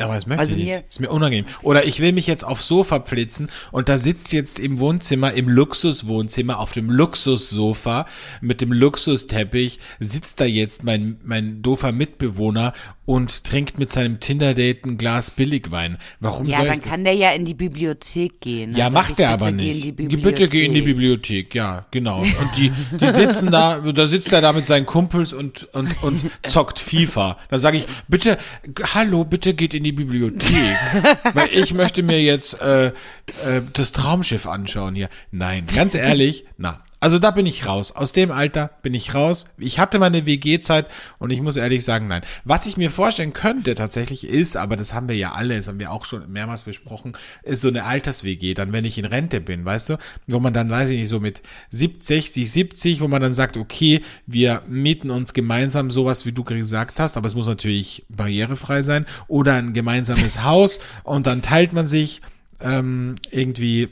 Aber das möchte Also ich mir- nicht. Ist mir unangenehm. Oder ich will mich jetzt aufs Sofa flitzen und da sitzt jetzt im Wohnzimmer, im Luxuswohnzimmer, auf dem Luxussofa mit dem Luxusteppich, sitzt da jetzt mein, mein doofer Mitbewohner und trinkt mit seinem Tinder-Date ein Glas Billigwein. Warum Ja, soll dann ich kann der ja in die Bibliothek gehen. Ja, sag macht er aber nicht. In die Geh- Bitte geh in die Bibliothek. Ja, genau. Und die, die sitzen da, da sitzt er da mit seinen Kumpels und, und, und zockt FIFA. Da sage ich, bitte, hallo, bitte geht in die Bibliothek. Weil ich möchte mir jetzt äh, äh, das Traumschiff anschauen hier. Nein, ganz ehrlich, na. Also da bin ich raus. Aus dem Alter bin ich raus. Ich hatte meine WG-Zeit und ich muss ehrlich sagen, nein. Was ich mir vorstellen könnte tatsächlich ist, aber das haben wir ja alle, das haben wir auch schon mehrmals besprochen, ist so eine Alters-WG, dann wenn ich in Rente bin, weißt du, wo man dann, weiß ich nicht, so mit 70, 60, 70, wo man dann sagt, okay, wir mieten uns gemeinsam sowas, wie du gesagt hast, aber es muss natürlich barrierefrei sein, oder ein gemeinsames Haus und dann teilt man sich ähm, irgendwie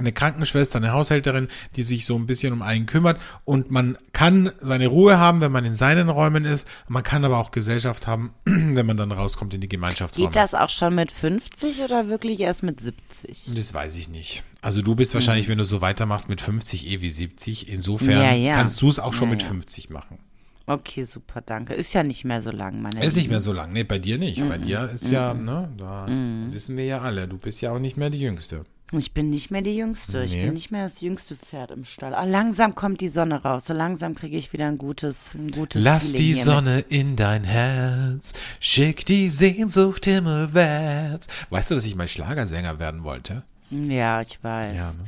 eine Krankenschwester, eine Haushälterin, die sich so ein bisschen um einen kümmert und man kann seine Ruhe haben, wenn man in seinen Räumen ist, man kann aber auch Gesellschaft haben, wenn man dann rauskommt in die Gemeinschaftsräume. Geht das auch schon mit 50 oder wirklich erst mit 70? Das weiß ich nicht. Also du bist wahrscheinlich, wenn du so weitermachst, mit 50 eh wie 70. Insofern Ja, ja. kannst du es auch schon Ja, mit ja. 50 machen. Okay, super, danke. Ist ja nicht mehr so lang, meine Ist nicht Lieben. mehr so lang. Nee, bei dir nicht. Bei dir ist ja, ne, da wissen wir ja alle. Du bist ja auch nicht mehr die Jüngste. Ich bin nicht mehr die Jüngste. Ich Nee. bin nicht mehr das jüngste Pferd im Stall. Ah, langsam kommt die Sonne raus. So langsam kriege ich wieder ein gutes, ein gutes Lass Feeling die Sonne in dein Herz, schick die Sehnsucht himmelwärts. Weißt du, dass ich mal Schlagersänger werden wollte? Mit. Ja, ich weiß. Ja, ne?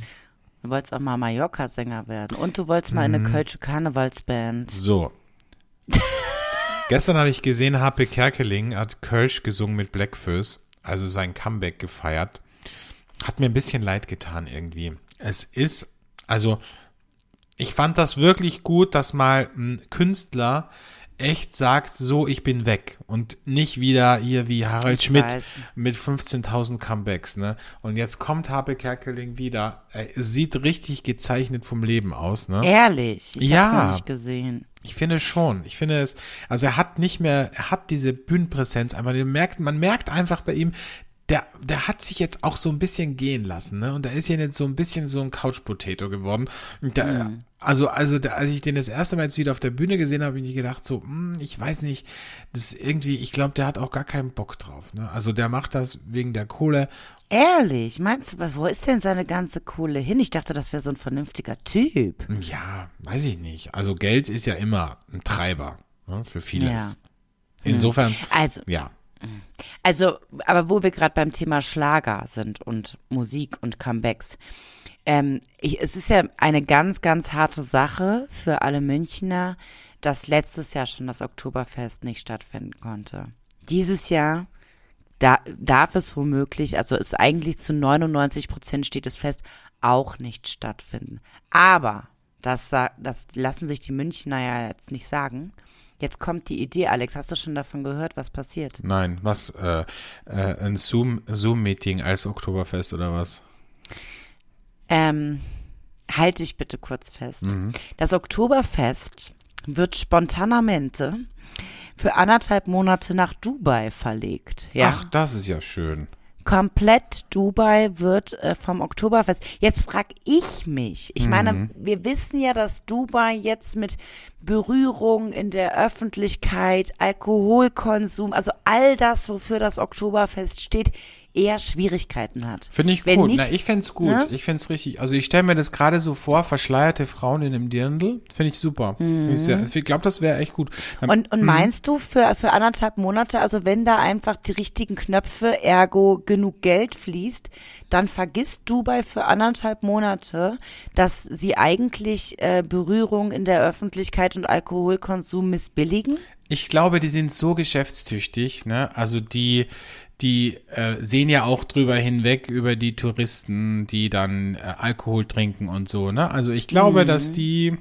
Du wolltest auch mal Mallorca-Sänger werden. Und du wolltest mal in Mhm. eine Kölsche Karnevalsband. So. Gestern habe ich gesehen, Happe Kerkeling hat Kölsch gesungen mit Blackfoes, also sein Comeback gefeiert. Hat mir ein bisschen leid getan irgendwie. Es ist, also, ich fand das wirklich gut, dass mal ein Künstler echt sagt, so, ich bin weg. Und nicht wieder hier wie Harald Ich Schmidt weiß. mit 15.000 Comebacks, ne? Und jetzt kommt Happe Kerkeling wieder. Er sieht richtig gezeichnet vom Leben aus, ne? Ehrlich? Ich Ja. hab's noch nicht gesehen. Ich finde schon. Ich finde es, also er hat nicht mehr, er hat diese Bühnenpräsenz einfach, man merkt, man merkt einfach bei ihm, der, der hat sich jetzt auch so ein bisschen gehen lassen, ne? Und da ist ja jetzt so ein bisschen so ein Couch-Potato geworden. Da, Also, also, da, als ich den das erste Mal jetzt wieder auf der Bühne gesehen habe, habe ich gedacht, so, hm, ich weiß nicht, das ist irgendwie, ich glaube, der hat auch gar keinen Bock drauf, ne? Also der macht das wegen der Kohle. Ehrlich? Meinst du, wo ist denn seine ganze Kohle hin? Ich dachte, das wäre so ein vernünftiger Typ. Ja, weiß ich nicht. Also Geld ist ja immer ein Treiber ne, für vieles. Ja. Insofern, Also, ja. Also, aber wo wir gerade beim Thema Schlager sind und Musik und Comebacks. Ähm, ich, es ist ja eine ganz, ganz harte Sache für alle Münchner, dass letztes Jahr schon das Oktoberfest nicht stattfinden konnte. Dieses Jahr da, darf es womöglich, also ist eigentlich zu 99 Prozent steht es fest, auch nicht stattfinden. Aber das, das lassen sich die Münchner ja jetzt nicht sagen. Jetzt kommt die Idee, Alex, hast du schon davon gehört, was passiert? Nein, was, äh, äh, ein Zoom, Zoom-Meeting als Oktoberfest oder was? Ähm, halte ich bitte kurz fest. Mhm. Das Oktoberfest wird spontanamente für anderthalb Monate nach Dubai verlegt. Ja, Ach, das ist ja schön. Komplett Dubai wird äh, vom Oktoberfest. Jetzt frag ich mich. Ich meine, Mhm. wir wissen ja, dass Dubai jetzt mit Berührung in der Öffentlichkeit, Alkoholkonsum, also all das, wofür das Oktoberfest steht, eher Schwierigkeiten hat. Finde ich Wenn gut. nicht- Na, ich fänd's gut. Ne? Ich fänd's richtig. Also ich stelle mir das gerade so vor, verschleierte Frauen in einem Dirndl. Finde ich super. Find Ich, sehr- ich glaube, das wäre echt gut. Dann- Und, und meinst du für, für anderthalb Monate, also wenn da einfach die richtigen Knöpfe, ergo genug Geld fließt, dann vergisst Dubai für anderthalb Monate, dass sie eigentlich äh, Berührung in der Öffentlichkeit und Alkoholkonsum missbilligen? Ich glaube, die sind so geschäftstüchtig, ne? Also die, die äh, sehen ja auch drüber hinweg über die Touristen, die dann äh, Alkohol trinken und so, ne? Also ich glaube, dass die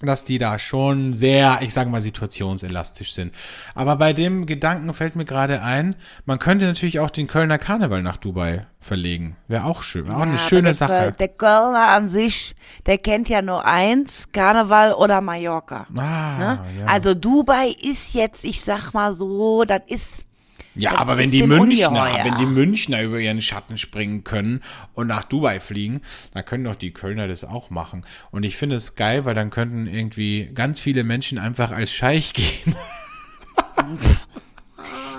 dass die da schon sehr, ich sage mal, situationselastisch sind. Aber bei dem Gedanken fällt mir gerade ein, man könnte natürlich auch den Kölner Karneval nach Dubai verlegen. Wäre auch schön, wäre auch eine Ja, schöne aber der, Sache. Köl- Der Kölner an sich, der kennt ja nur eins, Karneval oder Mallorca. Ah, Ne? ja. Also Dubai ist jetzt, ich sag mal so, das ist Ja, Das aber wenn die Münchner, ungeheuer. wenn die Münchner über ihren Schatten springen können und nach Dubai fliegen, dann können doch die Kölner das auch machen. Und ich finde es geil, weil dann könnten irgendwie ganz viele Menschen einfach als Scheich gehen.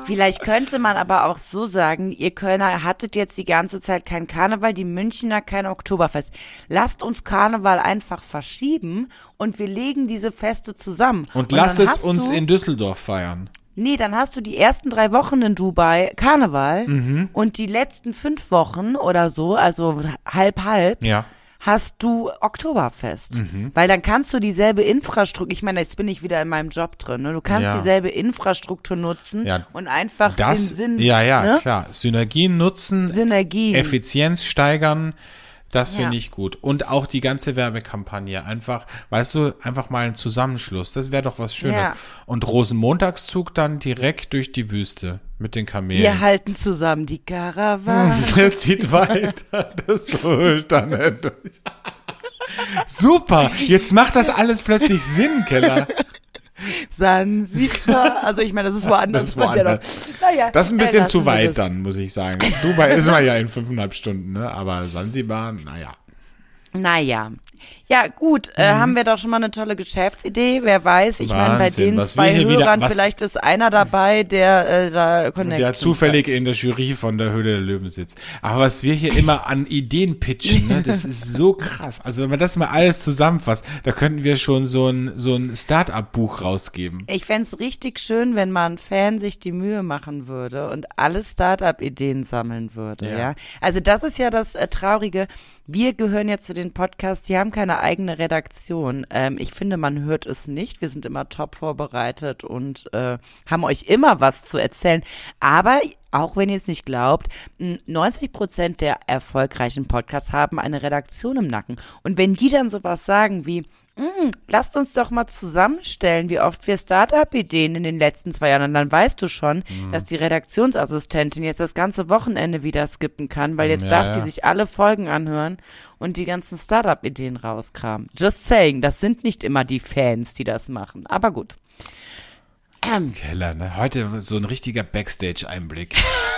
Vielleicht könnte man aber auch so sagen, ihr Kölner hattet jetzt die ganze Zeit kein Karneval, die Münchner kein Oktoberfest. Lasst uns Karneval einfach verschieben und wir legen diese Feste zusammen. Und, lasst dann es uns in Düsseldorf feiern. Nee, dann hast du die ersten drei Wochen in Dubai Karneval Mhm. und die letzten fünf Wochen oder so, also halb halb, Ja. hast du Oktoberfest. Mhm. Weil dann kannst du dieselbe Infrastruktur, ich meine, jetzt bin ich wieder in meinem Job drin, ne? du kannst Ja. dieselbe Infrastruktur nutzen Ja. und einfach Das, den Sinn, ja, ja, ne? klar. Synergien nutzen, Synergien. Effizienz steigern, das Ja. finde ich gut. Und auch die ganze Werbekampagne. Einfach, weißt du, einfach mal ein Zusammenschluss. Das wäre doch was Schönes. Ja. Und Rosenmontagszug dann direkt durch die Wüste mit den Kamelen. Wir halten zusammen die Karawane. Der zieht weiter das Sultan durch. Super, jetzt macht das alles plötzlich Sinn, Keller. Sansibar. Also ich meine, das ist woanders. Das ist woanders. Naja, Das ist ein bisschen zu weit dann, muss ich sagen. Dubai ist man ja in fünfeinhalb Stunden, ne? Aber Sansibar, naja. Naja. Ja, gut, äh, haben wir doch schon mal eine tolle Geschäftsidee. Wer weiß, ich meine, bei den zwei wieder- Hörern, was- vielleicht ist einer dabei, der äh, da Connections Der zufällig hat. in der Jury von der Höhle der Löwen sitzt. Aber was wir hier immer an Ideen pitchen, ne, das ist so krass. Also wenn man das mal alles zusammenfasst, da könnten wir schon so ein, so ein Start-up-Buch rausgeben. Ich fänd's richtig schön, wenn mal ein Fan sich die Mühe machen würde und alle Start-up-Ideen sammeln würde, Ja. ja. Also das ist ja das äh, Traurige. Wir gehören ja zu den Podcasts, die haben keine eigene Redaktion. Ähm, ich finde, man hört es nicht. Wir sind immer top vorbereitet und äh, haben euch immer was zu erzählen. Aber auch wenn ihr es nicht glaubt, mh, 90 Prozent der erfolgreichen Podcasts haben eine Redaktion im Nacken. Und wenn die dann sowas sagen wie, "Mm, lasst uns doch mal zusammenstellen, wie oft wir Startup-Ideen in den letzten zwei Jahren. Und dann weißt du schon, Mhm. dass die Redaktionsassistentin jetzt das ganze Wochenende wieder skippen kann, weil jetzt Ja, darf ja. die sich alle Folgen anhören und die ganzen Startup-Ideen rauskramen. Just saying, das sind nicht immer die Fans, die das machen. Aber gut. Ähm, Keller, ne? Heute so ein richtiger Backstage-Einblick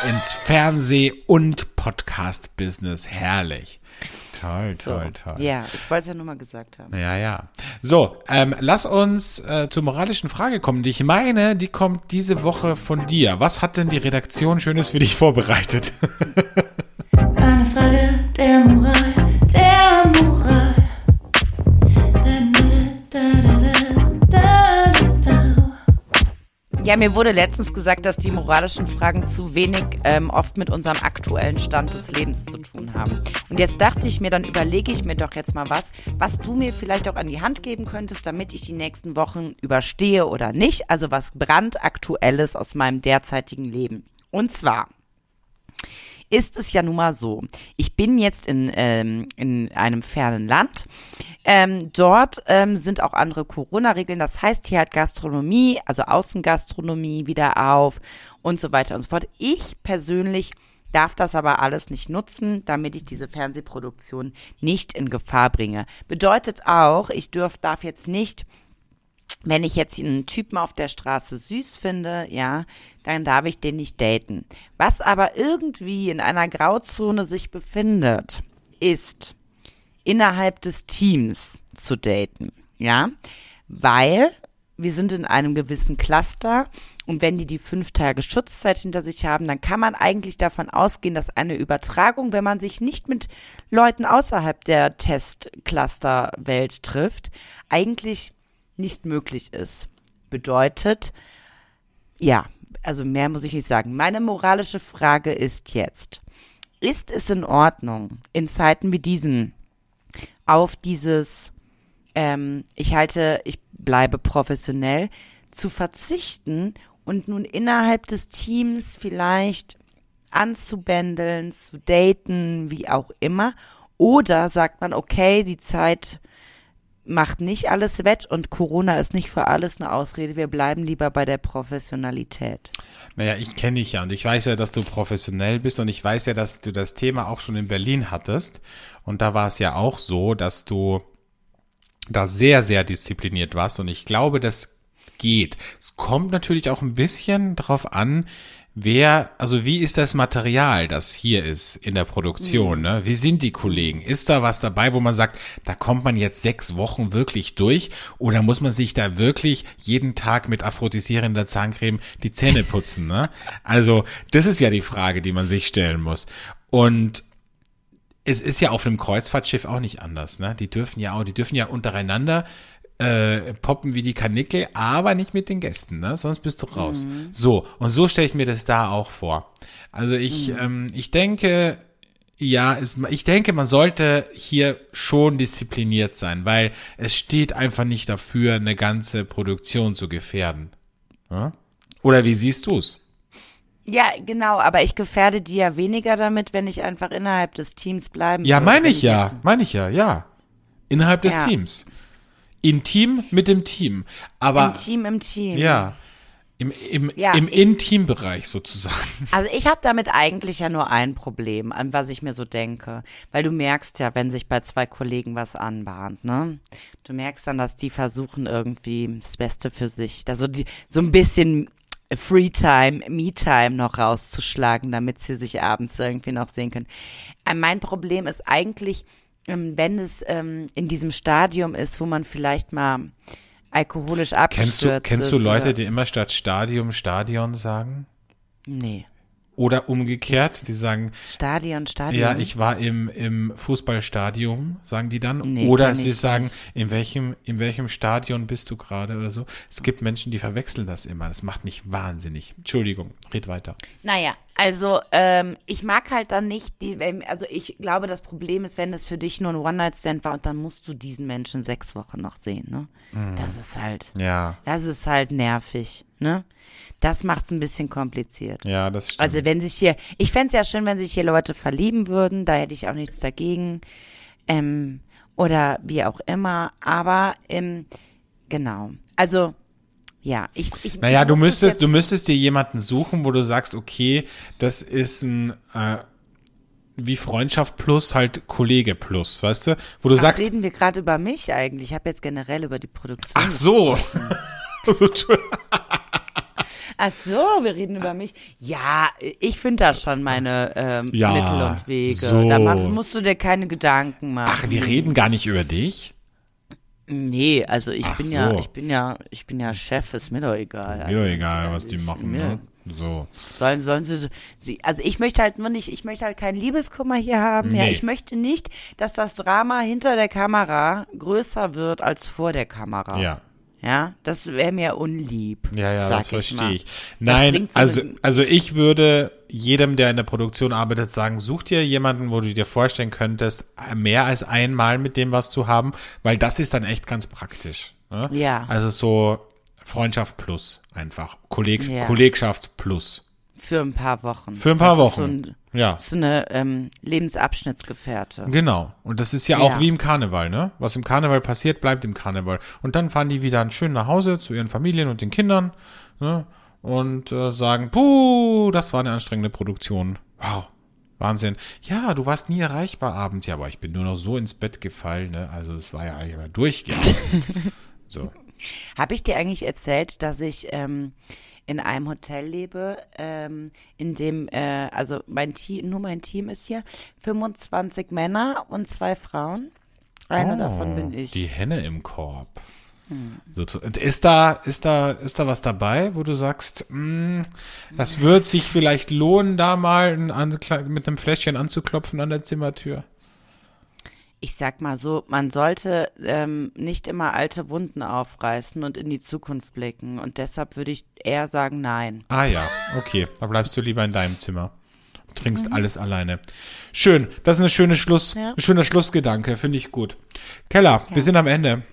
ins Fernseh- und Podcast-Business. Herrlich. Toll, so. toll, toll. Ja, ich wollte es ja nur mal gesagt haben. Ja, ja. So, ähm, lass uns äh, zur moralischen Frage kommen. Die ich meine, die kommt diese Woche von dir. Was hat denn die Redaktion Schönes für dich vorbereitet? Eine Frage der Moral, Ja, mir wurde letztens gesagt, dass die moralischen Fragen zu wenig ähm, oft mit unserem aktuellen Stand des Lebens zu tun haben. Und jetzt dachte ich mir, dann überlege ich mir doch jetzt mal was, was du mir vielleicht auch an die Hand geben könntest, damit ich die nächsten Wochen überstehe oder nicht. Also was brandaktuelles aus meinem derzeitigen Leben. Und zwar ist es ja nun mal so. Ich bin jetzt in, ähm, in einem fernen Land. Ähm, dort ähm, sind auch andere Corona-Regeln. Das heißt, hier hat Gastronomie, also Außengastronomie wieder auf und so weiter und so fort. Ich persönlich darf das aber alles nicht nutzen, damit ich diese Fernsehproduktion nicht in Gefahr bringe. Bedeutet auch, ich dürf, darf jetzt nicht wenn ich jetzt einen Typen auf der Straße süß finde, ja, dann darf ich den nicht daten. Was aber irgendwie in einer Grauzone sich befindet, ist innerhalb des Teams zu daten, ja, weil wir sind in einem gewissen Cluster und wenn die die fünf Tage Schutzzeit hinter sich haben, dann kann man eigentlich davon ausgehen, dass eine Übertragung, wenn man sich nicht mit Leuten außerhalb der Testcluster-Welt trifft, eigentlich nicht möglich ist. Bedeutet, ja, also mehr muss ich nicht sagen. Meine moralische Frage ist jetzt, ist es in Ordnung, in Zeiten wie diesen auf dieses, ähm, ich halte, ich bleibe professionell, zu verzichten und nun innerhalb des Teams vielleicht anzubändeln, zu daten, wie auch immer? Oder sagt man, okay, die Zeit macht nicht alles wett und Corona ist nicht für alles eine Ausrede. Wir bleiben lieber bei der Professionalität. Naja, ich kenne dich ja und ich weiß ja, dass du professionell bist und ich weiß ja, dass du das Thema auch schon in Berlin hattest. Und da war es ja auch so, dass du da sehr, sehr diszipliniert warst und ich glaube, das geht. Es kommt natürlich auch ein bisschen drauf an, wer, also wie ist das Material, das hier ist in der Produktion, Mhm. ne? Wie sind die Kollegen? Ist da was dabei, wo man sagt, da kommt man jetzt sechs Wochen wirklich durch oder muss man sich da wirklich jeden Tag mit aphrodisierender Zahncreme die Zähne putzen, ne? Also, das ist ja die Frage, die man sich stellen muss. Und es ist ja auf einem Kreuzfahrtschiff auch nicht anders, ne? Die dürfen ja auch, die dürfen ja untereinander äh, poppen wie die Kanickel, aber nicht mit den Gästen, ne? Sonst bist du raus. So, und so stelle ich mir das da auch vor. Also ich, ähm, ich denke, ja, es, ich denke, man sollte hier schon diszipliniert sein, weil es steht einfach nicht dafür, eine ganze Produktion zu gefährden. Ja? Oder wie siehst du's? Ja, genau, aber ich gefährde die ja weniger damit, wenn ich einfach innerhalb des Teams bleiben Ja, meine ich ja, meine ich ja, ja. Innerhalb des Ja. Teams. Intim mit dem Team. Aber Im Team, im Team. ja, im, im, Ja, im ich- Intimbereich sozusagen. Also ich habe damit eigentlich ja nur ein Problem, an was ich mir so denke. Weil du merkst ja, wenn sich bei zwei Kollegen was anbahnt, ne? Du merkst dann, dass die versuchen irgendwie das Beste für sich, also die, so ein bisschen Freetime, Me-Time noch rauszuschlagen, damit sie sich abends irgendwie noch sehen können. Äh, mein Problem ist eigentlich, wenn es ähm, in diesem Stadium ist, wo man vielleicht mal alkoholisch abgestürzt Kennst du, kennst du ist Leute, oder- die immer statt Stadium Stadion sagen? Nee. Oder umgekehrt, die sagen, Stadion, Stadion. ja, ich war im, im Fußballstadion, sagen die dann. Nee, oder sie sagen, nicht. in welchem, in welchem Stadion bist du gerade oder so. Es gibt Menschen, die verwechseln das immer. Das macht mich wahnsinnig. Entschuldigung, red weiter. Naja, also ähm, ich mag halt dann nicht, die, wenn- also ich glaube, das Problem ist, wenn das für dich nur ein One-Night-Stand war und dann musst du diesen Menschen sechs Wochen noch sehen, ne? Das ist halt, Ja, das ist halt nervig, ne? Das macht's ein bisschen kompliziert. ja, das stimmt. Also wenn sich hier, ich fänd's ja schön, wenn sich hier Leute verlieben würden, da hätte ich auch nichts dagegen. Ähm, oder wie auch immer, aber ähm, genau. Also ja, ich, ich Naja, du müsstest, du müsstest dir jemanden suchen, wo du sagst, okay, das ist ein äh, wie Freundschaft plus halt Kollege plus, weißt du? Wo du Ach, sagst, reden wir gerade über mich eigentlich? Ich habe jetzt generell über die Produktion. ach so. so. Ach so, wir reden über mich. Ja, ich finde da schon meine ähm, Ja, Mittel und Wege. so. Da machst, musst du dir keine Gedanken machen. Ach, wir reden gar nicht über dich? Nee, also ich Ach bin so. ja, ich bin ja, ich bin ja Chef, ist mir doch egal. Mir doch egal, was die machen, mir- ne? So. Sollen, sollen sie, sie, also ich möchte halt nur nicht, ich möchte halt keinen Liebeskummer hier haben. Ja, Nee. ich möchte nicht, dass das Drama hinter der Kamera größer wird als vor der Kamera. Ja. Ja, das wäre mir unlieb. Ja, ja, sag das verstehe mal. ich. Nein, also, also ich würde jedem, der in der Produktion arbeitet, sagen, such dir jemanden, wo du dir vorstellen könntest, mehr als einmal mit dem was zu haben, weil das ist dann echt ganz praktisch. Ne? Ja. Also so Freundschaft plus einfach. Kolleg Ja. Kollegschaft plus. Für ein paar Wochen. Für ein paar das Ist so, Wochen. ein, Ja. das ist eine ähm, Lebensabschnittsgefährte. Genau. Und das ist ja auch Ja. wie im Karneval, ne? Was im Karneval passiert, bleibt im Karneval. Und dann fahren die wieder schön nach Hause zu ihren Familien und den Kindern, ne? Und äh, sagen, puh, das war eine anstrengende Produktion. Wow. Wahnsinn. Ja, du warst nie erreichbar abends. Ja, aber ich bin nur noch so ins Bett gefallen, ne? Also es war ja eigentlich aber durchgehend. so. Habe ich dir eigentlich erzählt, dass ich ähm, in einem Hotel lebe, ähm, in dem, äh, also mein Team, nur mein Team ist hier, 25 Männer und zwei Frauen. Eine davon bin ich. Oh, Die Henne im Korb. So, zu- und ist da, ist da, ist da was dabei, wo du sagst, mh, das wird sich vielleicht lohnen, da mal ein, mit einem Fläschchen anzuklopfen an der Zimmertür? Ich sag mal so, man sollte ähm, nicht immer alte Wunden aufreißen und in die Zukunft blicken. Und deshalb würde ich eher sagen, nein. Ah ja, okay, da bleibst du lieber in deinem Zimmer. Trinkst alles alleine. Schön, das ist eine schöne Schluss, Ja. ein schöner Schlussgedanke, finde ich gut. Keller, wir sind am Ende.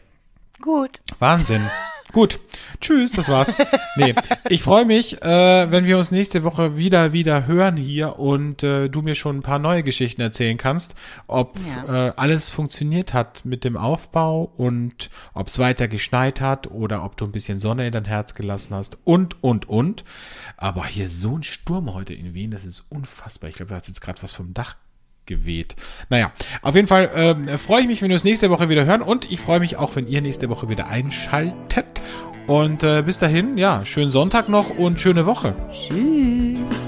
Gut. Wahnsinn. Gut. Tschüss, das war's. Nee, ich freue mich, äh, wenn wir uns nächste Woche wieder, wieder hören hier und äh, du mir schon ein paar neue Geschichten erzählen kannst, ob Ja. äh, alles funktioniert hat mit dem Aufbau und ob es weiter geschneit hat oder ob du ein bisschen Sonne in dein Herz gelassen hast und, und, und. Aber hier so ein Sturm heute in Wien, das ist unfassbar. Ich glaube, da hat jetzt gerade was vom Dach geweht. Naja, auf jeden Fall ähm, freue ich mich, wenn wir uns nächste Woche wieder hören und ich freue mich auch, wenn ihr nächste Woche wieder einschaltet. Und äh, bis dahin, ja, schönen Sonntag noch und schöne Woche. Tschüss.